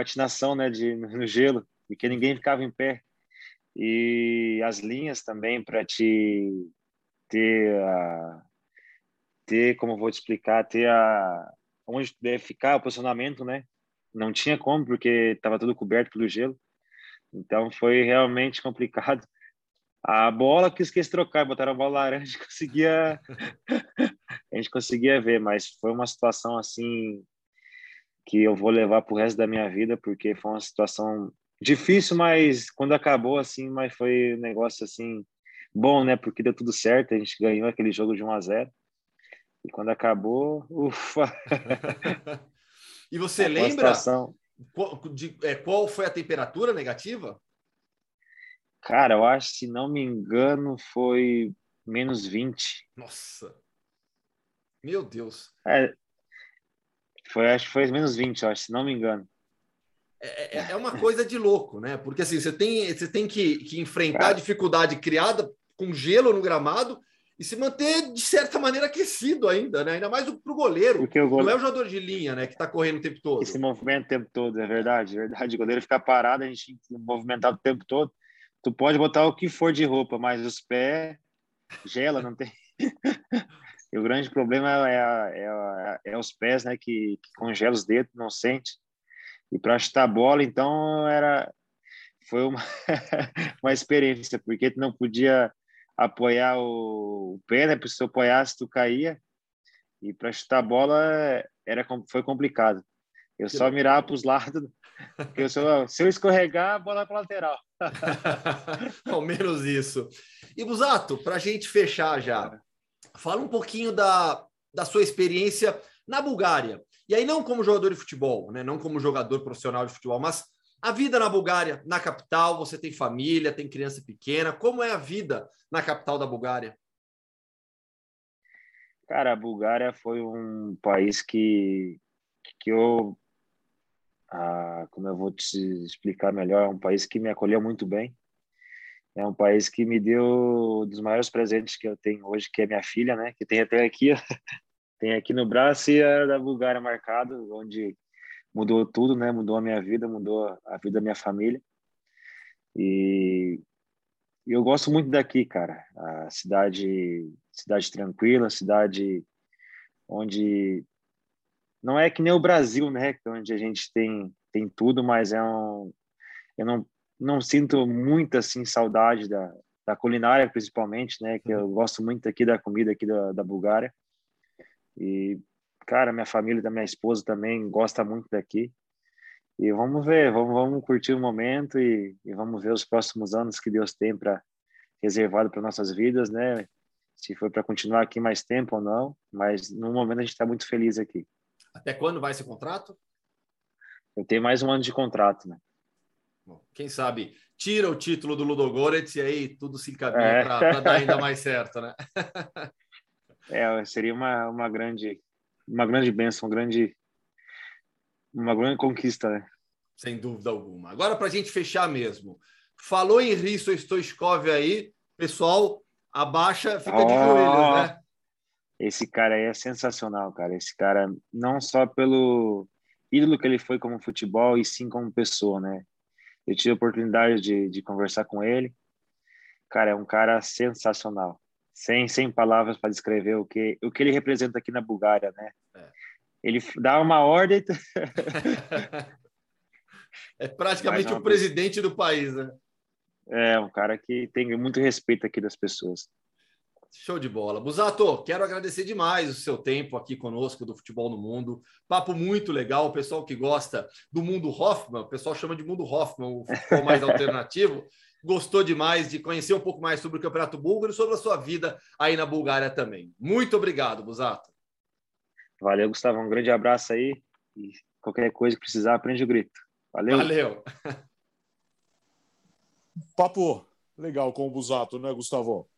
patinação, né, de, no gelo, porque ninguém ficava em pé. E as linhas também para te ter a ter, como vou te explicar, ter a onde deve ficar o posicionamento, né? Não tinha como porque estava tudo coberto pelo gelo. Então foi realmente complicado. A bola que esqueci de trocar, botaram a bola laranja, conseguia a gente conseguia ver, mas foi uma situação assim que eu vou levar para o resto da minha vida, porque foi uma situação difícil, mas quando acabou assim, mas foi um negócio assim bom, né? Porque deu tudo certo, a gente ganhou aquele jogo de 1 a 0. E quando acabou, ufa!
e você a lembra qual, de, é, qual foi a temperatura negativa?
Cara, eu acho, se não me engano, foi menos 20.
Nossa! Meu Deus!
É, foi, acho que foi menos 20, acho, se não me engano.
É, é, é uma coisa de louco, né? Porque assim, você tem, você tem que, que enfrentar a dificuldade criada com gelo no gramado e se manter, de certa maneira, aquecido ainda, né? Ainda mais para o goleiro. Porque o goleiro... Não é o jogador de linha, né? Que está correndo o tempo todo.
Esse movimento o tempo todo, é verdade, é verdade. O goleiro ficar parado, a gente movimentar o tempo todo. Tu pode botar o que for de roupa, mas os pés gela, não tem. e o grande problema é, a, é, a, é, os pés, né? Que, que congela os dedos, não sente. E para chutar a bola, então, era foi uma, uma experiência, porque tu não podia apoiar o, o pé, né? Porque se tu apoiasse, tu caía. E para chutar a bola era, foi complicado. Eu só mirava para os lados, porque eu só, se eu escorregar, a bola é para lateral.
Ao menos isso. E Busato, para a gente fechar já, fala um pouquinho da, da sua experiência na Bulgária. E aí, não como jogador de futebol, né? não como jogador profissional de futebol, mas a vida na Bulgária, na capital, você tem família, tem criança pequena. Como é a vida na capital da Bulgária?
Cara, a Bulgária foi um país que, que eu. Ah, como eu vou te explicar melhor, é um país que me acolheu muito bem. É um país que me deu um dos maiores presentes que eu tenho hoje, que é minha filha, né? Que tem até aqui, tem aqui no braço e a da Bulgária marcado, onde mudou tudo, né? Mudou a minha vida, mudou a vida da minha família. E eu gosto muito daqui, cara. A cidade, cidade tranquila, cidade onde não é que nem o Brasil, né? Onde a gente tem tem tudo, mas é um eu não não sinto muito assim saudade da, da culinária principalmente, né? Que eu gosto muito aqui da comida aqui da, da Bulgária. E cara, minha família da minha esposa também gosta muito daqui. E vamos ver, vamos, vamos curtir o momento e, e vamos ver os próximos anos que Deus tem para reservado para nossas vidas, né? Se foi para continuar aqui mais tempo ou não, mas no momento a gente está muito feliz aqui.
Até quando vai esse contrato?
Eu tenho mais um ano de contrato, né?
Bom, quem sabe tira o título do Ludogorets e aí tudo se encaminha é. para dar ainda mais certo, né?
é, seria uma, uma grande uma grande bênção, uma grande, uma grande conquista, né?
Sem dúvida alguma. Agora, para a gente fechar mesmo, falou em Risto Stoichkov aí, pessoal, abaixa, fica oh, de joelhos, né?
Esse cara aí é sensacional, cara. Esse cara, não só pelo ídolo que ele foi como futebol, e sim como pessoa, né? Eu tive a oportunidade de, de conversar com ele. Cara, é um cara sensacional sem, sem palavras para descrever o que, o que ele representa aqui na Bulgária, né? É. Ele dá uma ordem.
é praticamente o presidente do país, né?
É, um cara que tem muito respeito aqui das pessoas.
Show de bola. Busato, quero agradecer demais o seu tempo aqui conosco do Futebol no Mundo. Papo muito legal. O pessoal que gosta do mundo Hoffman, o pessoal chama de mundo Hoffman, o futebol mais alternativo gostou demais de conhecer um pouco mais sobre o Campeonato Búlgaro e sobre a sua vida aí na Bulgária também. Muito obrigado, Busato.
Valeu, Gustavo. Um grande abraço aí. E qualquer coisa que precisar, aprende o grito. Valeu.
Valeu.
Papo legal com o Busato, né, Gustavo?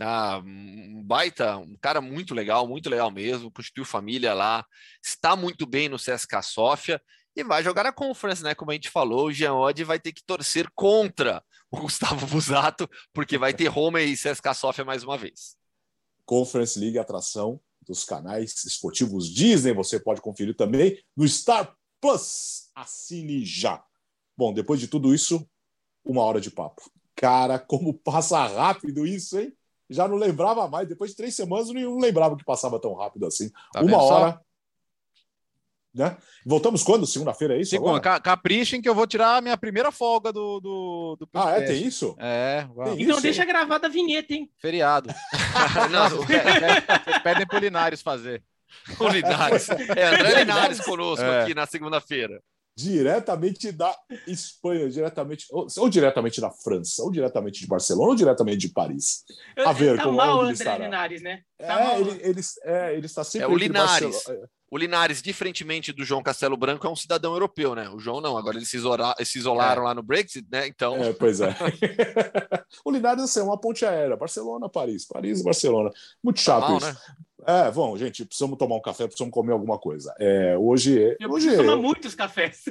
Ah, um baita, um cara muito legal, muito legal mesmo, constituiu família lá, está muito bem no CSK Sofia e vai jogar a Conference, né? Como a gente falou, o Jean Oddi vai ter que torcer contra o Gustavo Busato, porque vai ter Roma e CSKA Sofia mais uma vez.
Conference League atração dos canais esportivos Disney, você pode conferir também no Star Plus. Assine já. Bom, depois de tudo isso, uma hora de papo. Cara, como passa rápido isso, hein? Já não lembrava mais. Depois de três semanas, não lembrava que passava tão rápido assim. Tá uma hora. Só? Né? Voltamos quando? Segunda-feira, é isso?
Segunda. Ca caprichem que eu vou tirar a minha primeira folga do. do, do
ah, é? Tem isso?
É.
Tem então isso, deixa gravada a vinheta, hein?
Feriado. Não, pedem pro Linares fazer.
O Linares. É, André Linares conosco é. aqui na segunda-feira.
Diretamente da Espanha, diretamente ou, ou, diretamente da França, ou diretamente de Barcelona, ou diretamente de Paris.
A ver tá como mal o André Linares, né?
Tá é, ele, ele, é, ele está sempre.
É o Linares. O Linares, diferentemente do João Castelo Branco, é um cidadão europeu, né? O João não, agora eles se, isola, se isolaram é. lá no Brexit, né? Então.
É, pois é. o Linares assim, é uma ponte aérea, Barcelona, Paris, Paris Barcelona. Muito chato tá mal, isso. Né? É, bom, gente, precisamos tomar um café, precisamos comer alguma coisa. É, hoje.
Eu
hoje
tomar muitos cafés.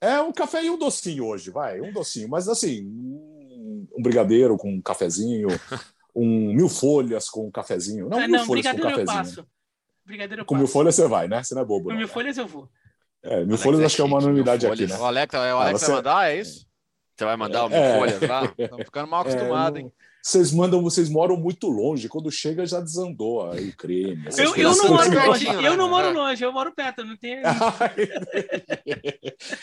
É, um café e um docinho hoje, vai, um docinho. Mas assim, um brigadeiro com um cafezinho, um mil folhas com um cafezinho. Não, é, mil não, folhas com um cafezinho. Eu passo.
Brigadeiro eu
Com mil folhas você vai, né? Você não é bobo. Com
não, mil né? folhas eu vou.
É, mil Alex folhas é acho que é uma unanimidade aqui, né?
O Alex, o Alex ah, você... vai mandar, é isso?
Você vai mandar o mil é. folhas lá?
Estamos ficando mal acostumados, é,
hein? Vocês mandam, vocês moram muito longe. Quando chega, já desandou aí o creme.
Eu, eu não moro longe, né? eu não moro longe, eu moro perto, não tem.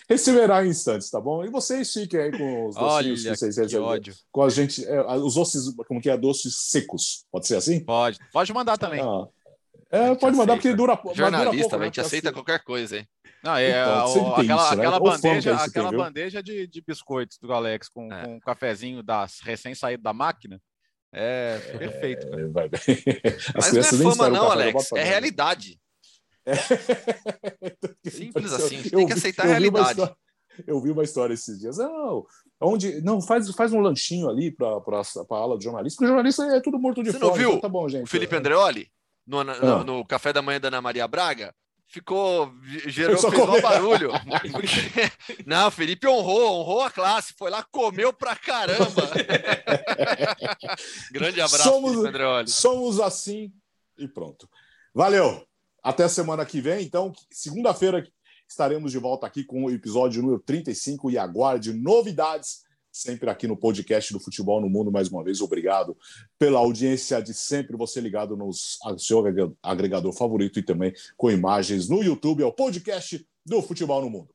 Receberá em instantes, tá bom? E vocês fiquem aí com os docinhos
Olha, que vocês.
Com a gente, é, os doces, como que é? Doces secos. Pode ser assim?
Pode. Pode mandar também. Ah.
É, pode mandar, porque dura,
Jornalista,
dura pouco.
a gente né? aceita assim. qualquer coisa, hein?
Não, é, então, aquela, isso, né? aquela bandeja, aquela bandeja de, de, biscoitos do Alex com, é. com um cafezinho das, recém-saído da máquina. É perfeito. É, vai,
Mas não é fama, não, Alex. É realidade. É. Simples assim. A gente tem que aceitar a realidade.
Eu vi uma história esses dias. Não, onde não faz, faz um lanchinho ali para a ala de jornalista, porque o jornalista é tudo morto de
Você
fome.
Não viu?
Então tá bom, gente.
O Felipe Andreoli no, no, ah. no, café da manhã da Ana Maria Braga? ficou gerou fez um barulho. Não, Felipe honrou, honrou a classe, foi lá, comeu pra caramba. Grande abraço,
somos, Felipe Somos assim e pronto. Valeu. Até semana que vem. Então, segunda-feira estaremos de volta aqui com o episódio número 35 e aguarde novidades sempre aqui no podcast do Futebol no Mundo. Mais uma vez, obrigado pela audiência de sempre, você ligado no seu agregador favorito e também com imagens no YouTube. É o podcast do Futebol no Mundo.